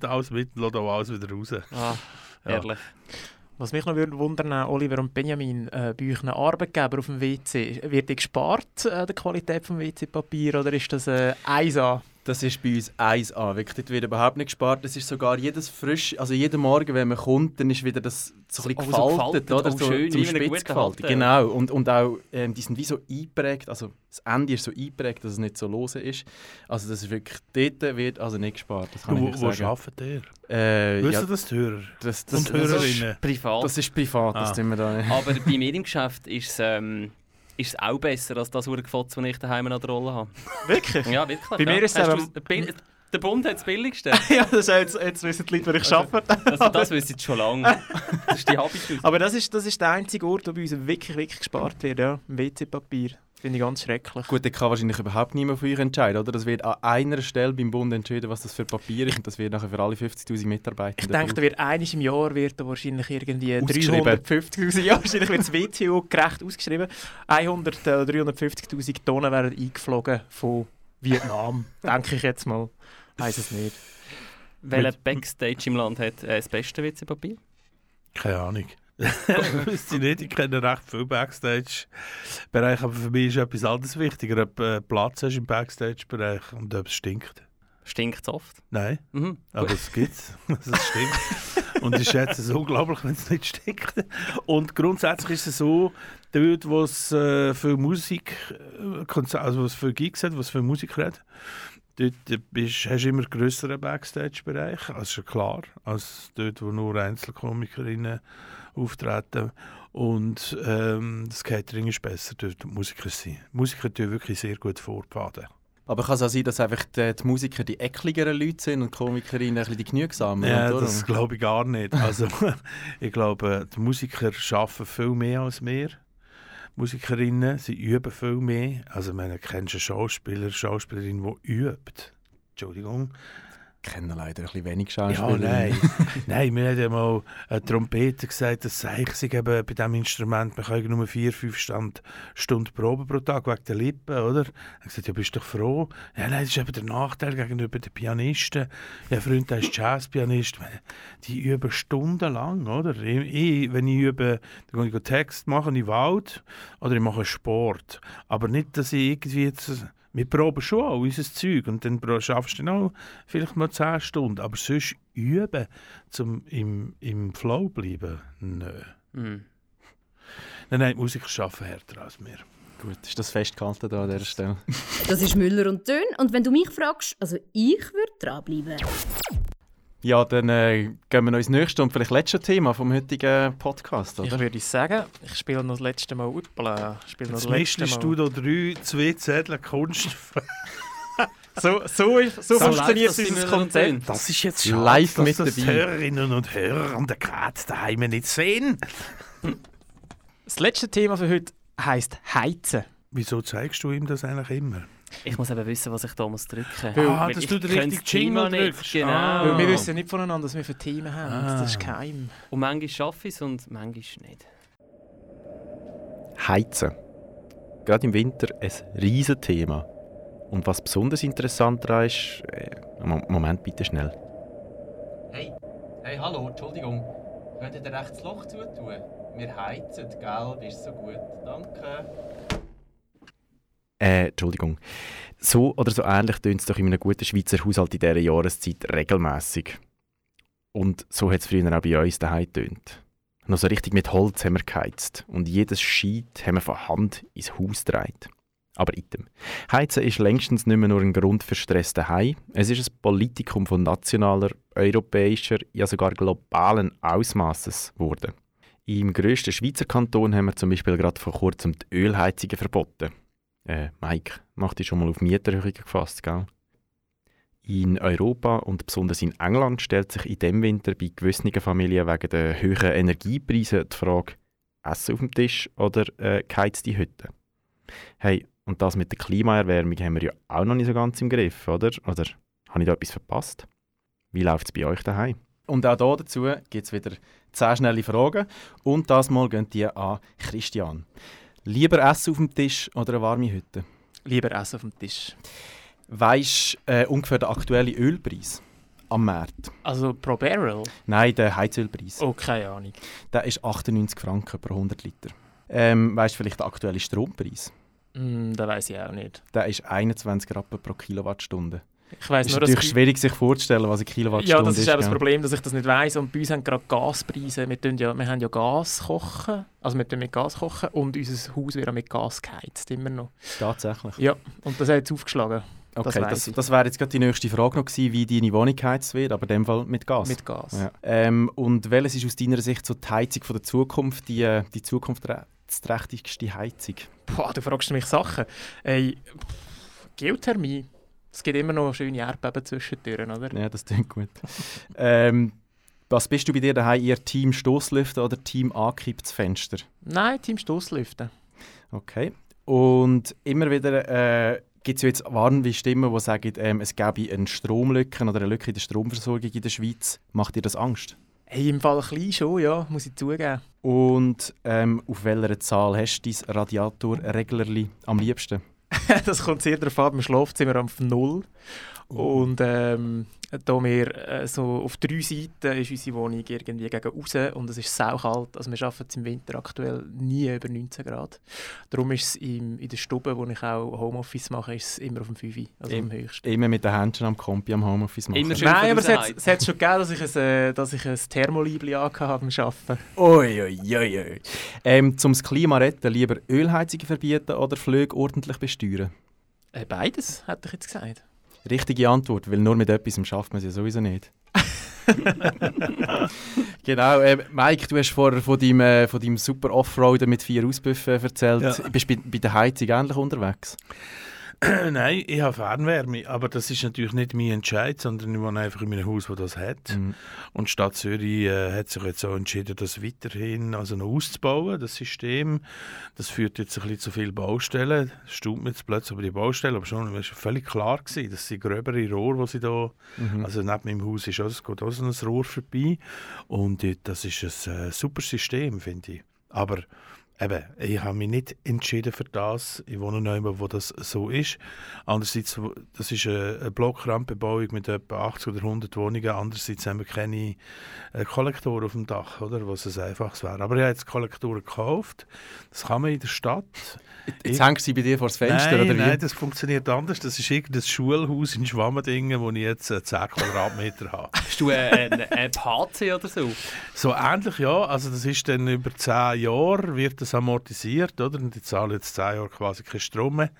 alles mit und lässt auch alles wieder raus. Ah, Ja. Was mich noch würde wundern, Oliver und Benjamin, äh, bei euch Arbeitgeber auf dem WC, wird die gespart, äh, die Qualität des WC-Papier, oder ist das äh, 1A? Das ist bei uns 1A. Wirklich, dort wird überhaupt nicht gespart. Das ist sogar jedes frisch, also jeden Morgen, wenn man kommt, dann ist wieder das so ein bisschen Oh, so gefaltet, gefaltet, oder? oh, so, schön, zum Spitz gefaltet. Genau. Und, und auch, ähm, die sind wie so eingeprägt, also das Ende ist so eingeprägt, dass es nicht so lose ist. Also das ist wirklich, dort wird also nicht gespart, das kann Wo- ich wo sagen. arbeitet ihr? Äh, Wissen ja, das die Hörer? Das, das, Und das Hörerinnen? ist privat. Das ist privat, das Ah. tun wir da nicht. Aber bei mir im Geschäft ist es, ähm, ist es auch besser als das Urgefotz, das ich daheim an der Rolle habe. Wirklich? Ja, wirklich. Bei ja. mir ist es Bill- Der Bund hat das billigste. ja, das jetzt, jetzt wissen die Leute, wo ich Also, arbeite. das- das wissen sie schon lange. Das ist die Habitus. Aber das ist, das ist der einzige Ort, wo bei uns wirklich, wirklich gespart wird, ja. WC-Papier. Finde ich ganz schrecklich. Gut, dann kann wahrscheinlich überhaupt niemand von euch entscheiden, oder? Das wird an einer Stelle beim Bund entschieden, was das für Papier ist und das wird nachher für alle 50'000 Mitarbeiter Ich denke, da wird einiges im Jahr wird da wahrscheinlich irgendwie Ausgeschrieben. 350'000, ja, wahrscheinlich wird das WTO gerecht ausgeschrieben. 100 oder 350'000 Tonnen werden eingeflogen von Vietnam, denke ich jetzt mal. Weiß es nicht. Welcher Backstage im Land hat äh, das beste WC-Papier? Keine Ahnung. Wüsste ich nicht, ich kenne recht viel Backstage-Bereich, aber für mich ist etwas anderes wichtiger, ob du äh, Platz hast im Backstage-Bereich und ob es stinkt. Stinkt es oft? Nein, Mhm. aber es gibt es. es stinkt. Und ich schätze es unglaublich, wenn es nicht stinkt. Und grundsätzlich ist es so, dort, wo es äh, für Musik, äh, also was für Gigs hat, was für Musik hat, dort äh, bist, hast du immer einen grösseren Backstage-Bereich, das ist ja klar, als dort, wo nur Einzelkomikerinnen auftreten. Und ähm, das Catering ist besser, dort die Musiker sind. Musiker tun wirklich sehr gut vorpaden. Aber kann es auch sein, dass einfach die, die Musiker die eckligeren Leute sind und die Komikerinnen ein bisschen die genügsamen? Ja, das glaube ich gar nicht. Also, ich glaube, die Musiker arbeiten viel mehr als wir. Musikerinnen, sie üben viel mehr. Also, kennst du einen Schauspieler, Schauspielerin, die übt? Entschuldigung. Ich kenne leider ein bisschen wenig Ja, Schauspieler. nein. nein, mir hat ja mal ein Trompeter gesagt, dass sei eben bei diesem Instrument, man kann nur vier, fünf Stand, Stunden proben pro Tag wegen der Lippen, oder? Er hat gesagt, ja, bist du doch froh? Ja, nein, das ist eben der Nachteil gegenüber den Pianisten. Ja, Freund, der ist Jazzpianist. Die üben stundenlang, oder? Ich, wenn ich übe, dann gehe ich Text machen im Wald oder ich mache Sport. Aber nicht, dass ich irgendwie jetzt... Wir proben schon auch unser Zeug und dann schaffst du auch vielleicht mal 10 Stunden. Aber sonst üben, um im, im Flow bleiben, nö. Mhm. Nein, nein, Musiker arbeiten härter als wir. Gut, ist das festgehalten da an dieser Stelle? Das ist Müller und Dön. Und wenn du mich fragst, also ich würde dranbleiben. Ja, dann äh, gehen wir noch ins nächste und vielleicht letzte Thema vom heutigen Podcast, oder? Ich würde sagen, ich spiele noch das letzte Mal. Ich spiele noch Jetzt das letzte mischst Mal. du da drei, zwei Zettel Kunst. So, so, so, So funktioniert dieses Konzept. Das ist jetzt schade, Live dass mit das dabei. Hörerinnen und Hörer an der Karte daheim nicht sehen. Das letzte Thema für heute heisst Heizen. Wieso zeigst du ihm das eigentlich immer? Ich muss eben wissen, was ich da muss drücken muss. Ah, dass du den richtigen Jingle drückst. Genau. Ah. Weil wir wissen nicht voneinander, was wir für Themen haben. Ah. Das ist geheim. Und manchmal schaffe ich es und manchmal nicht. Heizen. Gerade im Winter ein riesen Thema. Und was besonders interessant daran ist, äh, Mo- Moment bitte schnell. Hey, hey, hallo, Entschuldigung. Könnt ihr dir rechts das Loch zutun? Wir heizen, gell? Bist so gut. Danke. Äh, Entschuldigung. So oder so ähnlich tönt es doch in einem guten Schweizer Haushalt in dieser Jahreszeit regelmäßig. Und so hat es früher auch bei uns daheim getönt. Noch so richtig mit Holz haben wir geheizt und jedes Scheit haben wir von Hand ins Haus getragen. Aber item. Heizen ist längstens nicht mehr nur ein Grund für Stress daheim. Es ist ein Politikum von nationaler, europäischer, ja sogar globalen Ausmaßes geworden. Im grössten Schweizer Kanton haben wir zum Beispiel gerade vor kurzem die Ölheizungen verboten. Äh, Mike, mach dich schon mal auf Mieterhöhungen gefasst, gell? In Europa und besonders in England stellt sich in dem Winter bei gewissen Familien wegen der höheren Energiepreise die Frage, Essen auf dem Tisch oder äh, geheizte Hütte? Hey, und das mit der Klimaerwärmung haben wir ja auch noch nicht so ganz im Griff, oder? Oder habe ich da etwas verpasst? Wie läuft es bei euch daheim? Und auch hier dazu gibt es wieder 10 schnelle Fragen. Und das Mal gehen die an Christian. Lieber Essen auf dem Tisch oder eine warme Hütte? Lieber Essen auf dem Tisch. Weisst du äh, ungefähr den aktuellen Ölpreis am Markt? Also pro Barrel? Nein, der Heizölpreis. Oh, keine Ahnung. Der ist 98 Franken pro 100 Liter. Ähm, weißt du vielleicht den aktuellen Strompreis? Mm, das weiß ich auch nicht. Der ist 21 Rappen pro Kilowattstunde. Ich weiss ist nur, natürlich schwierig sich vorzustellen, was eine Kilowattstunde Ja, das ist auch das gell? Problem, dass ich das nicht weiß. Und bei uns haben gerade Gaspreise. Wir, tun ja, wir haben ja Gas kochen. Also wir tun mit Gas kochen und unser Haus wird mit Gas geheizt, immer noch. Tatsächlich. Ja, und das hat jetzt aufgeschlagen. Okay, das das, das, wäre jetzt gerade die nächste Frage noch gewesen, wie deine Wohnung geheizt wird, aber in dem Fall mit Gas. Mit Gas. Ja. Ähm, und welches ist aus deiner Sicht so die Heizung von der Zukunft, die, äh, die zukunftsträchtigste Heizung? Boah, du fragst mich Sachen. Ey, Geothermie. Es gibt immer noch schöne Erdbeben zwischendurch, oder? Ja, das klingt gut. ähm, was bist du bei dir daheim, eher Team Stoßlüften oder Team angekipptes Fenster? Nein, Team Stoßlüften. Okay. Und immer wieder äh, gibt es ja jetzt warnende Stimmen, die sagen, ähm, es gäbe eine Stromlücke oder eine Lücke in der Stromversorgung in der Schweiz. Macht dir das Angst? Hey, im Fall ein bisschen schon, ja, muss ich zugeben. Und ähm, auf welcher Zahl hast du dein Radiatorreglerli am liebsten? das kommt sehr darauf an, im Schlafzimmer auf null. Und ähm, da wir äh, so auf drei Seiten ist unsere Wohnung irgendwie gegen raus und es ist saukalt. Also wir arbeiten im Winter aktuell nie über 19 Grad. Darum ist es im, in der Stube, wo ich auch Homeoffice mache, ist es immer auf dem 5, also am höchsten. Immer mit den Händchen am Kompi am Homeoffice machen. Nein, aber es hat, es hat schon gegeben, dass ich ein, äh, dass ich ein Thermolibli angehabt beim Arbeiten. Ui, ui, ui, ui. Ähm, zum das Klima retten, lieber Ölheizungen verbieten oder Flüge ordentlich besteuern? Äh, beides, hätte ich jetzt gesagt. Richtige Antwort, weil nur mit etwas schafft man es ja sowieso nicht. genau, äh, Mike, du hast vorher von deinem, äh, von deinem super Offroaden mit vier Auspuffen erzählt. Ja. Bist du bei, bei der Heizung ähnlich unterwegs? Nein, ich habe Fernwärme, aber das ist natürlich nicht mein Entscheid, sondern ich wohne einfach in einem Haus, das das hat. Mhm. Und die Stadt Zürich äh, hat sich jetzt auch entschieden, das weiterhin also noch auszubauen, das System. Das führt jetzt ein bisschen zu viel Baustellen. Es staubt mir jetzt plötzlich über die Baustelle, aber schon war völlig klar gewesen, dass sie gröbere Rohr, die sie da, Mhm. also neben meinem Haus ist auch, es geht auch so ein Rohr vorbei. Und das ist ein äh, super System, finde ich. Aber Eben, ich habe mich nicht entschieden für das. Ich wohne neu, wo das so ist. Andererseits, das ist eine, Blockrandbebauung mit etwa 80 oder 100 Wohnungen. Andererseits haben wir keine äh, Kollektoren auf dem Dach, oder? was es einfaches wäre. Aber ich habe jetzt Kollektoren gekauft. Das kann man in der Stadt. Jetzt hängst du bei dir vor das Fenster, nein, oder wie? Nein, das funktioniert anders. Das ist irgendein Schulhaus in Schwammendingen, wo ich jetzt äh, 10 Quadratmeter habe. Hast du einen ein PC oder so? So ähnlich, ja. Also das ist dann über 10 Jahre wird das amortisiert, oder? Und ich zahle jetzt 10 Jahre quasi keinen Strom mehr.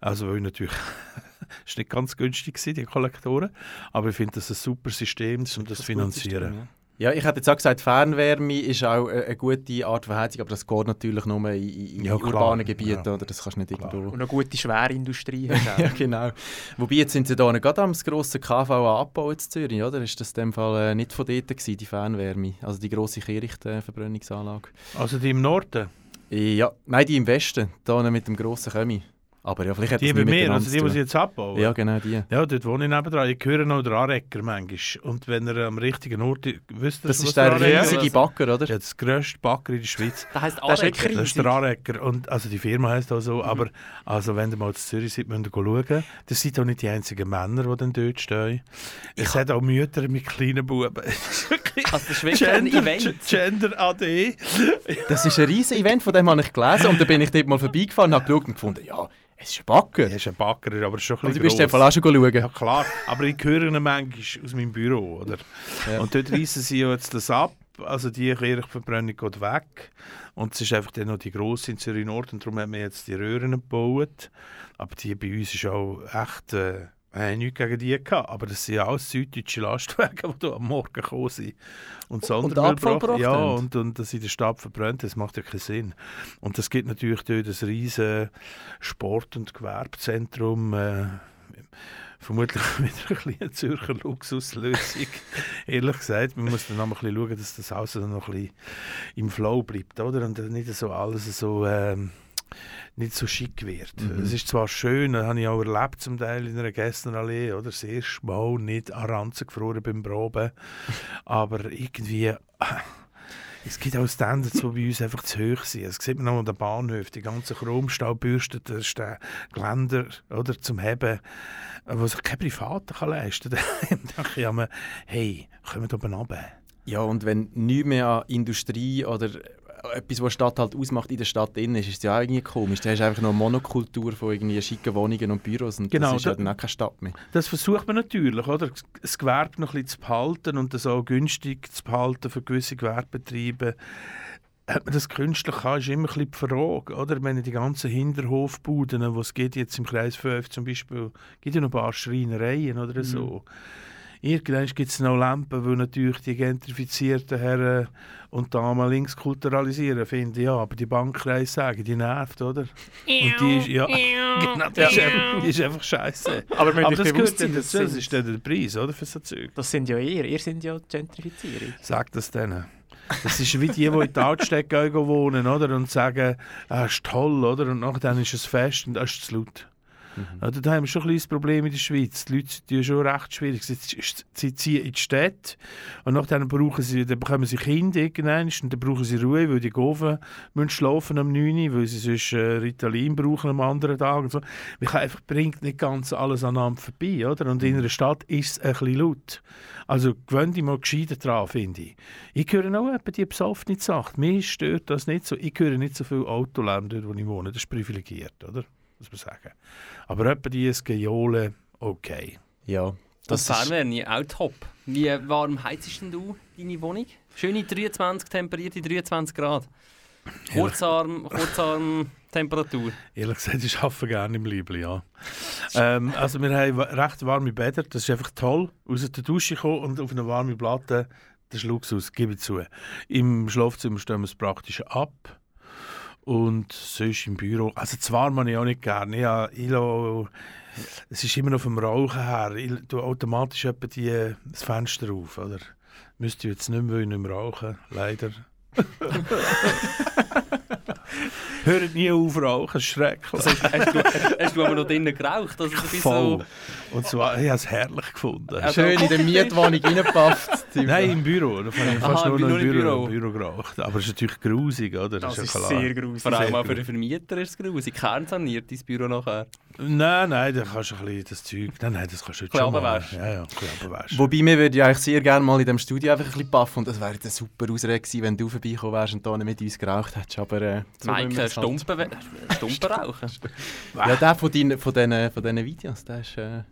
Also weil natürlich ist nicht ganz günstig gewesen, die Kollektoren. Aber ich finde das ein super System, um das zu finanzieren. Ja, ich hätte jetzt auch gesagt, Fernwärme ist auch eine gute Art von Heizung, aber das geht natürlich nur in, in, Ja, urbanen Gebieten, ja. oder? Das kannst du nicht irgendwo... Und eine gute Schwerindustrie ja, auch. genau. Wobei, jetzt sind sie da gerade am grossen KVA abbauen in Zürich, oder? Ist das in dem Fall äh, nicht von dort gewesen, die Fernwärme? Also die grosse Kehrichtverbrennungsanlage? Also die im Norden? Ja, nein, die im Westen, da mit dem grossen Kömi. Aber ja, vielleicht Die bei mir, also die, die jetzt abbauen? Ja, genau die. Ja, dort wohne ich nebendran. Ich höre noch den Anrecker manchmal. Und wenn er am richtigen Ort ist, wisst ihr, Das ist der Anrecker riesige Backer, oder? Ja, das grösste Backer in der Schweiz. Der heisst Das Arecker. wirklich Das ist der Anrecker. Und, also die Firma heisst auch so. Aber also, wenn ihr mal zu Zürich seid, müsst ihr schauen. Das sind auch nicht die einzigen Männer, die dann dort stehen. Es hat auch Mütter mit kleinen Buben. Also das ist wirklich ein Event. Gender AD. Das ist ein riesen Event, von dem habe ich gelesen und da bin ich dort mal vorbeigefahren und habe geschaut und gefunden, ja, es ist ein Backer. Er ist ein Backer, aber er ist schon ein du bisschen bist dem Fall gross. auch schon schauen. Ja klar, aber ich höre ihn manchmal aus meinem Büro. Oder? Ja. Und dort reissen sie jetzt das ab. Also die Kirchverbrennung geht weg. Und es ist einfach dann noch die grosse in Zürich Nord. Und darum haben wir jetzt die Röhren gebaut. Aber die bei uns ist auch echt... Äh, wir haben nichts gegen die gehabt, aber das sind ja alles süddeutsche Lastwagen, die da am Morgen gekommen sind. Und, Sondermüll Abfall gebracht- gebracht Ja, und, und das in der Stadt verbrennt, das macht ja keinen Sinn. Und das gibt natürlich dort ein riesen Sport- und Gewerbezentrum. Äh, vermutlich wieder ein bisschen eine Zürcher Luxuslösung. Ehrlich gesagt, man muss dann noch mal ein bisschen schauen, dass das Haus dann noch ein bisschen im Flow bleibt, oder? Und nicht so alles so... Ähm, nicht so schick wird. Mhm. Es ist zwar schön, das habe ich auch erlebt zum Teil in einer Gästenallee, oder? Das erste Mal nicht an Ranzen gefroren beim Proben, aber irgendwie... Es gibt auch Standards, die bei uns einfach zu hoch sind. Das sieht man auch an den Bahnhöfen, die ganzen Chromstaubürsten, das ist der Geländer oder, zum Heben, was sich kein Privater kann leisten kann. Dann denke ich mir, hey, kommen wir oben runter. Ja, und wenn nichts mehr an Industrie oder etwas, was Stadt halt ausmacht, in der Stadt drin ist, ist ja irgendwie komisch. Da hast du einfach noch eine Monokultur von irgendwie schicken Wohnungen und Büros und Genau, das ist ja da- dann auch keine Stadt mehr. Das versucht man natürlich, oder? Das Gewerbe noch ein bisschen zu behalten und das auch günstig zu behalten für gewisse Gewerbebetriebe. Hat man das künstlich kann, ist immer ein bisschen die Frage, oder? Ich meine, die ganzen Hinterhofbuden, die es geht jetzt im Kreis 5 zum Beispiel, gibt ja noch ein paar Schreinereien oder so. Irgendwann gibt es noch Lampen, weil natürlich die gentrifizierten Herren und Damen links kulturalisieren, finde ich, ja. Aber die Bankkreise sagen, die nervt, oder? Und die ist, ja, genau, die ist einfach, die ist einfach scheiße. Aber müssen das gehört sein, dazu, das ist dann der Preis, oder, für so Zeug. Das sind ja ihr, ihr sind ja die Gentrifizierung. Sag das denen. Das ist wie die, die in die Altstädte gehen wohnen, oder? Und sagen, ah, ist toll, oder? Und nachher ist es fest und das ist zu laut. Oder, da haben wir schon ein kleines Problem in der Schweiz. Die Leute sind schon recht schwierig. Sie, sie ziehen in die Städte und nachher brauchen sie, dann bekommen sie Kinder irgendwann und dann brauchen sie Ruhe, weil die Goven müssen schlafen am 9 Uhr, weil sie sonst äh, Ritalin brauchen am anderen Tag. Und so. Man einfach bringt nicht ganz alles aneinander vorbei. Oder? Und in einer Stadt ist es ein bisschen laut. Also gewöhnt dich mal gescheiter dran, finde ich. Ich höre auch etwa die besoffene Sache. Mir stört das nicht so. Ich höre nicht so viel Autolärm dort, wo ich wohne. Das ist privilegiert, oder? Muss man sagen. Aber etwa die Skejole, okay. Ja. Das Fernwärme, auch top. Wie warm heizst denn du deine Wohnung? Schöne 23, temperierte 23 Grad. Kurzarm, Kurzarm Temperatur. Ehrlich gesagt, ich arbeite gerne im Liebling, ja. ähm, also wir haben recht warme Bäder, das ist einfach toll. Aus der Dusche kommen und auf eine warme Platte, das ist Luxus, gebe ich zu. Im Schlafzimmer stellen wir es praktisch ab. Und sonst im Büro, also zwar man ich auch nicht gerne, ja, ich lasse- es ist immer noch vom Rauchen her, ich tue automatisch die, das Fenster auf, oder? Müsste ich jetzt nicht mehr, nicht mehr rauchen, leider. Hört nie auf rauchen, das ist schrecklich. Also, hast, du, hast du aber noch drinnen geraucht? Also, Voll. so, Und zwar, ich habe es herrlich gefunden. Also- Schön in der Mietwohnung reingepafft. Nein, im Büro. Da habe ich fast Aha, nur noch im im Büro, Büro. Büro geraucht. Aber es ist natürlich grusig, oder? Das ja ist klar. sehr grusig. vor allem auch für den. Vermieter ist es grusig. Kernsaniert dein Büro nachher. Nein, nein, da kannst du ein bisschen das Zeug... Nein, nein, das kannst du jetzt schon bisschen mal. Ja, ja. Wobei, wir würden ja eigentlich sehr gerne mal in diesem Studio einfach ein bisschen paffen und das wäre eine super Ausrede gewesen, wenn du vorbeikommen wärst und da nicht mit uns geraucht hättest, aber... Äh, Mike, halt- Stumpen, Stumpen rauchen. Ja, der von, deinen, von, diesen, von diesen Videos, der ist... Äh,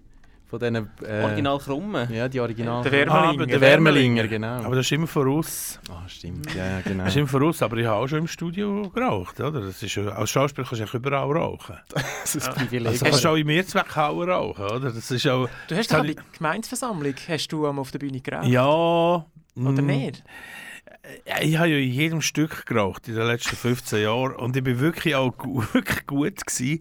von diesen... Äh, Original Krummen. Ja, die Original... Der Wärmelinger. Ah, aber der Wärmelinger, genau. Aber das ist immer voraus. Ah, stimmt, ja, ja, genau. Das ist immer voraus, aber ich habe auch schon im Studio geraucht, oder? Das ist, ja- als Schauspieler kannst du eigentlich überall rauchen. das ist ein Privileg. Also kannst du auch in Mehrzweckhauen rauchen, oder? Das ist auch... Du hast doch bei der Gemeinsversammlung, hast du auf der Bühne geraucht? Ja... Oder mm, nicht? Ich habe ja in jedem Stück geraucht in den letzten 15 Jahren und ich bin wirklich auch wirklich gut gewesen,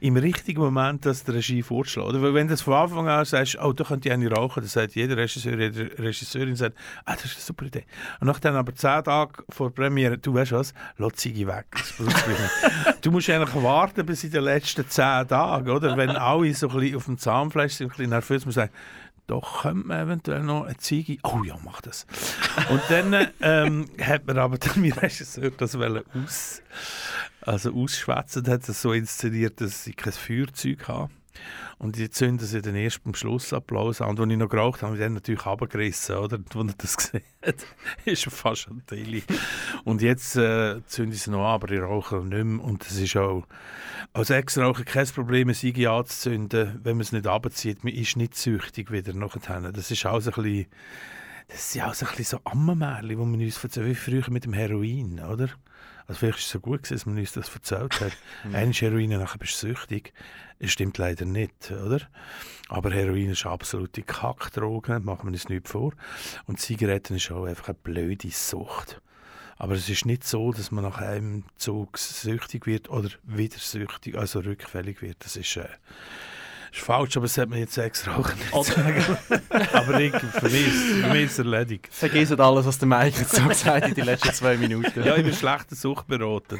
im richtigen Moment das der Regie. Oder? Weil wenn du das von Anfang an sagst, oh, da könnte ich eine rauchen, dann sagt jeder Regisseur, jede Regisseurin sagt, ah, das ist eine super Idee. Und nachdem aber 10 Tage vor der Premiere, du weißt was, lass Ziege weg. Du musst eigentlich warten bis in den letzten 10 Tagen, oder? Wenn alle so ein bisschen auf dem Zahnfleisch sind, ein bisschen nervös, muss sagen, doch könnte man eventuell noch eine Ziege. Oh ja, mach das. Und dann ähm, hat man aber dann mein Regisseur das aus, also ausschwätzen, hat es so inszeniert, dass ich kein Feuerzeug habe. Und die zünden sie dann erst beim Schlussapplaus an. Und als ich noch geraucht habe, habe ich dann natürlich runtergerissen, oder? Und als er das gesehen hat, ist er fast ein Teil. Und jetzt äh, zünden sie noch an, aber ich rauche nicht mehr. Und das ist auch als Ex-Raucher kein Problem, eine Siege anzuzünden, wenn man es nicht abzieht. Man ist nicht süchtig wieder nachher. Das ist auch so ein bisschen, das sind auch so ein bisschen so Ammenmärchen, die man uns erzählt, wie früher mit dem Heroin, oder? Also vielleicht ist es so gut gewesen, dass man uns das erzählt hat. Einmal Heroin, nachher bist du süchtig. Das stimmt leider nicht, oder? Aber Heroin ist eine absolute Kackdroge, machen wir uns nicht vor. Und Zigaretten ist auch einfach eine blöde Sucht. Aber es ist nicht so, dass man nach einem Zug süchtig wird oder wieder süchtig, also rückfällig wird. Das ist, äh, ist falsch, aber das sollte man jetzt extra auch nicht aber ich, für, mich ist, für mich ist es erledigt. Vergiss alles, was der Mike jetzt so gesagt hat in den letzten zwei Minuten. Ja, ich bin schlechter Suchtberater.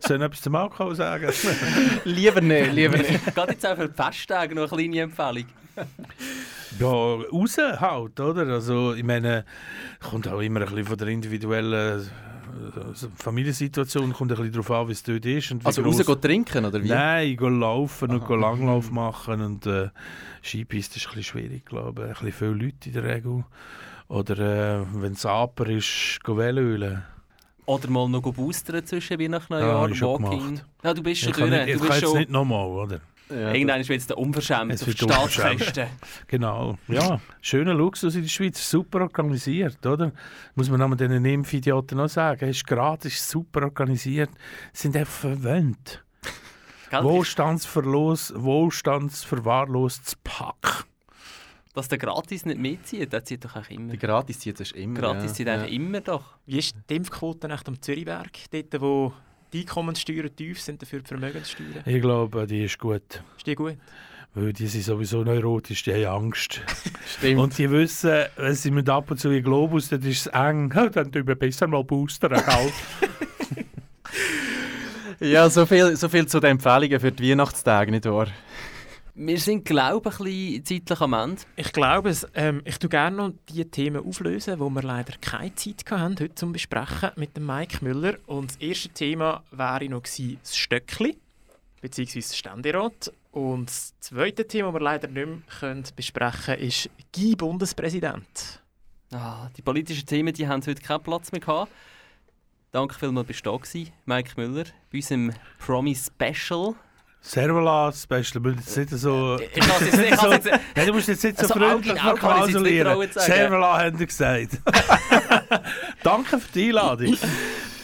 Soll ich etwas zum Alkohol sagen? lieber nicht, lieber nicht. Gerade jetzt auch für die Festtage noch eine kleine Empfehlung. Ja, raus halt, oder? Also, ich meine, kommt auch immer ein bisschen von der individuellen Familiensituation, kommt ein bisschen darauf an, wie es dort ist. Und Also gross- raus gehen trinken, oder wie? Nein, gehen laufen und gehen Langlauf machen und äh, Skipiste ist ein bisschen schwierig, glaube ich. Ein bisschen viele Leute in der Regel. Oder äh, wenn es Aper ist, gehen Velölen. Oder mal noch boostern zwischen Weihnachten und Ja, Neujahr, schon Walking. Ja, du bist schon Ich durch. nicht- ich du kann jetzt schon... nicht nochmal, oder? Ja, Irgendwann wird es dann unverschämt Es auf die. Staatskosten. Genau. Ja, schöner Luxus in der Schweiz, super organisiert, oder? Muss man nochmal diesen Impfidioten noch sagen. Es ist gratis, super organisiert, sind einfach verwöhnt. Wohlstandsverlos, wohlstandsverwahrlostes Pack. Dass der gratis nicht mitzieht, der zieht doch auch immer. Die gratis zieht es immer. Gratis ja. zieht eigentlich Ja. immer doch. Wie ist die Impfquote nach am Zürichberg? Dort, wo die Einkommenssteuern tief sind, dafür die Vermögenssteuern? Ich glaube, die ist gut. Ist die gut? Weil die sind sowieso neurotisch, die haben Angst. Stimmt. Und die wissen, wenn sie mit ab und zu in den Globus, dann ist es eng. Dann tun wir besser mal boostern, gell? Ja, so viel, so viel zu den Empfehlungen für die Weihnachtstage, nicht wahr? Wir sind, glaube ich, ein bisschen zeitlich am Ende. Ich glaube es. Ähm, ich tue gerne noch die Themen auflösen, wo wir leider keine Zeit hatten, heute zum Besprechen mit dem Mike Müller. Und das erste Thema wäre noch gewesen, das Stöckli, beziehungsweise das Ständerat. Und das zweite Thema, das wir leider nicht mehr können besprechen können, ist Guy Bundespräsident. Ah, die politischen Themen die haben heute keinen Platz mehr gehabt. Danke vielmals, bist du da Mike Müller, bei unserem Promi-Special. Servola Special, du musst jetzt nicht so... Ich kann's jetzt nicht- ich kann's jetzt- Nein, du musst jetzt nicht so Also freundlich kann es nicht verklausulieren. trauen zu sagen. Servola haben die gesagt. Danke für die Einladung.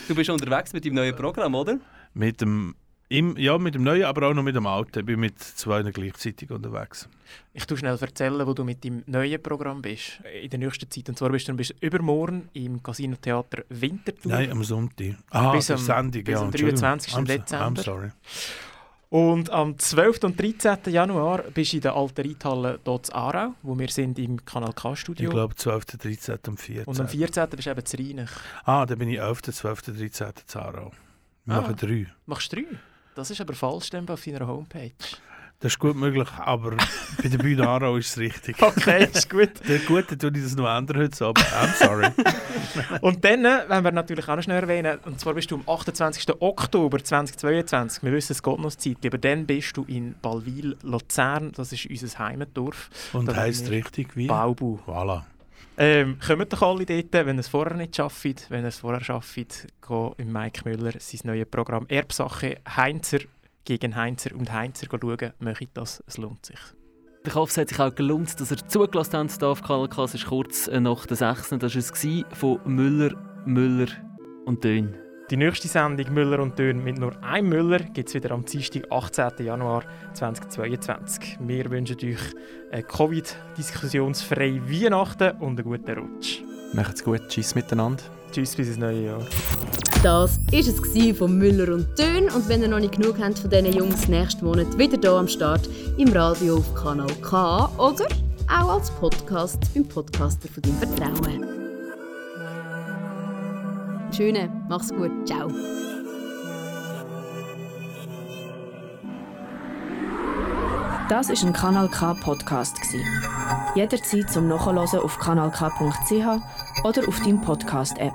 Du bist unterwegs mit deinem neuen Programm, oder? Mit dem, im, ja, mit dem neuen, aber auch noch mit dem alten. Ich bin mit zwei gleichzeitig unterwegs. Ich tu schnell erzählen, wo du mit dem neuen Programm bist in der nächsten Zeit. Und zwar bist du dann bis übermorgen im Casino Theater Winterthur. Nein, am Sonntag. Ah, bis am, Sendung, bis ja, am Entschuldigung. 23. I'm so- Dezember. I'm sorry. Und am 12. und 13. Januar bist du in der alten Reithalle dort in Aarau, wo wir sind im Kanal K-Studio. Ich glaube 12., 13. und 14. Und am 14. bist du eben zu Rheinich. Ah, dann bin ich 11., 12., 13. Zara. Wir Ah. machen drei. Machst du drei? Das ist aber falsch dann auf deiner Homepage. Das ist gut möglich, aber bei der Bühne Aarau ist es richtig. Okay, ist gut. Der Gute tue ich das noch ändern heute Abend. I'm sorry. Und dann äh, wollen wir natürlich auch noch schnell erwähnen, und zwar bist du am 28. Oktober 2022, wir wissen, es geht noch Zeit, aber dann bist du in Balwil, Luzern, das ist unser Heimatdorf. Und Da heisst richtig wie? Baubu. Voilà. Ähm, kommt doch alle dort, wenn ihr es vorher nicht schafft. Wenn ihr es vorher schafft, geht im Mike Müller sein neues Programm Erbsache Heinzer gegen Heinzer und Heinzer schauen. Möchte das, es lohnt sich. Ich hoffe, es hat sich auch gelohnt, dass ihr zugelassen habt hier auf Kanal K. Es ist kurz nach der 6. Das war es von Müller, Müller und Dön. Die nächste Sendung Müller und Dön mit nur einem Müller gibt es wieder am Dienstag, 18. Januar 2022. Wir wünschen euch eine Covid-diskussionsfreie Weihnachten und einen guten Rutsch. Macht's gut. Tschüss miteinander. Tschüss bis ins neue Jahr. Das war es von Müller und Dön. Und wenn ihr noch nicht genug habt von diesen Jungs, nächsten Monat wieder hier am Start im Radio auf Kanal K oder auch als Podcast beim Podcaster von deinem Vertrauen. Schöne, mach's gut, ciao. Das ist ein Kanal K Podcast. Jederzeit zum Nachhören auf kanalk.ch oder auf deinem Podcast App.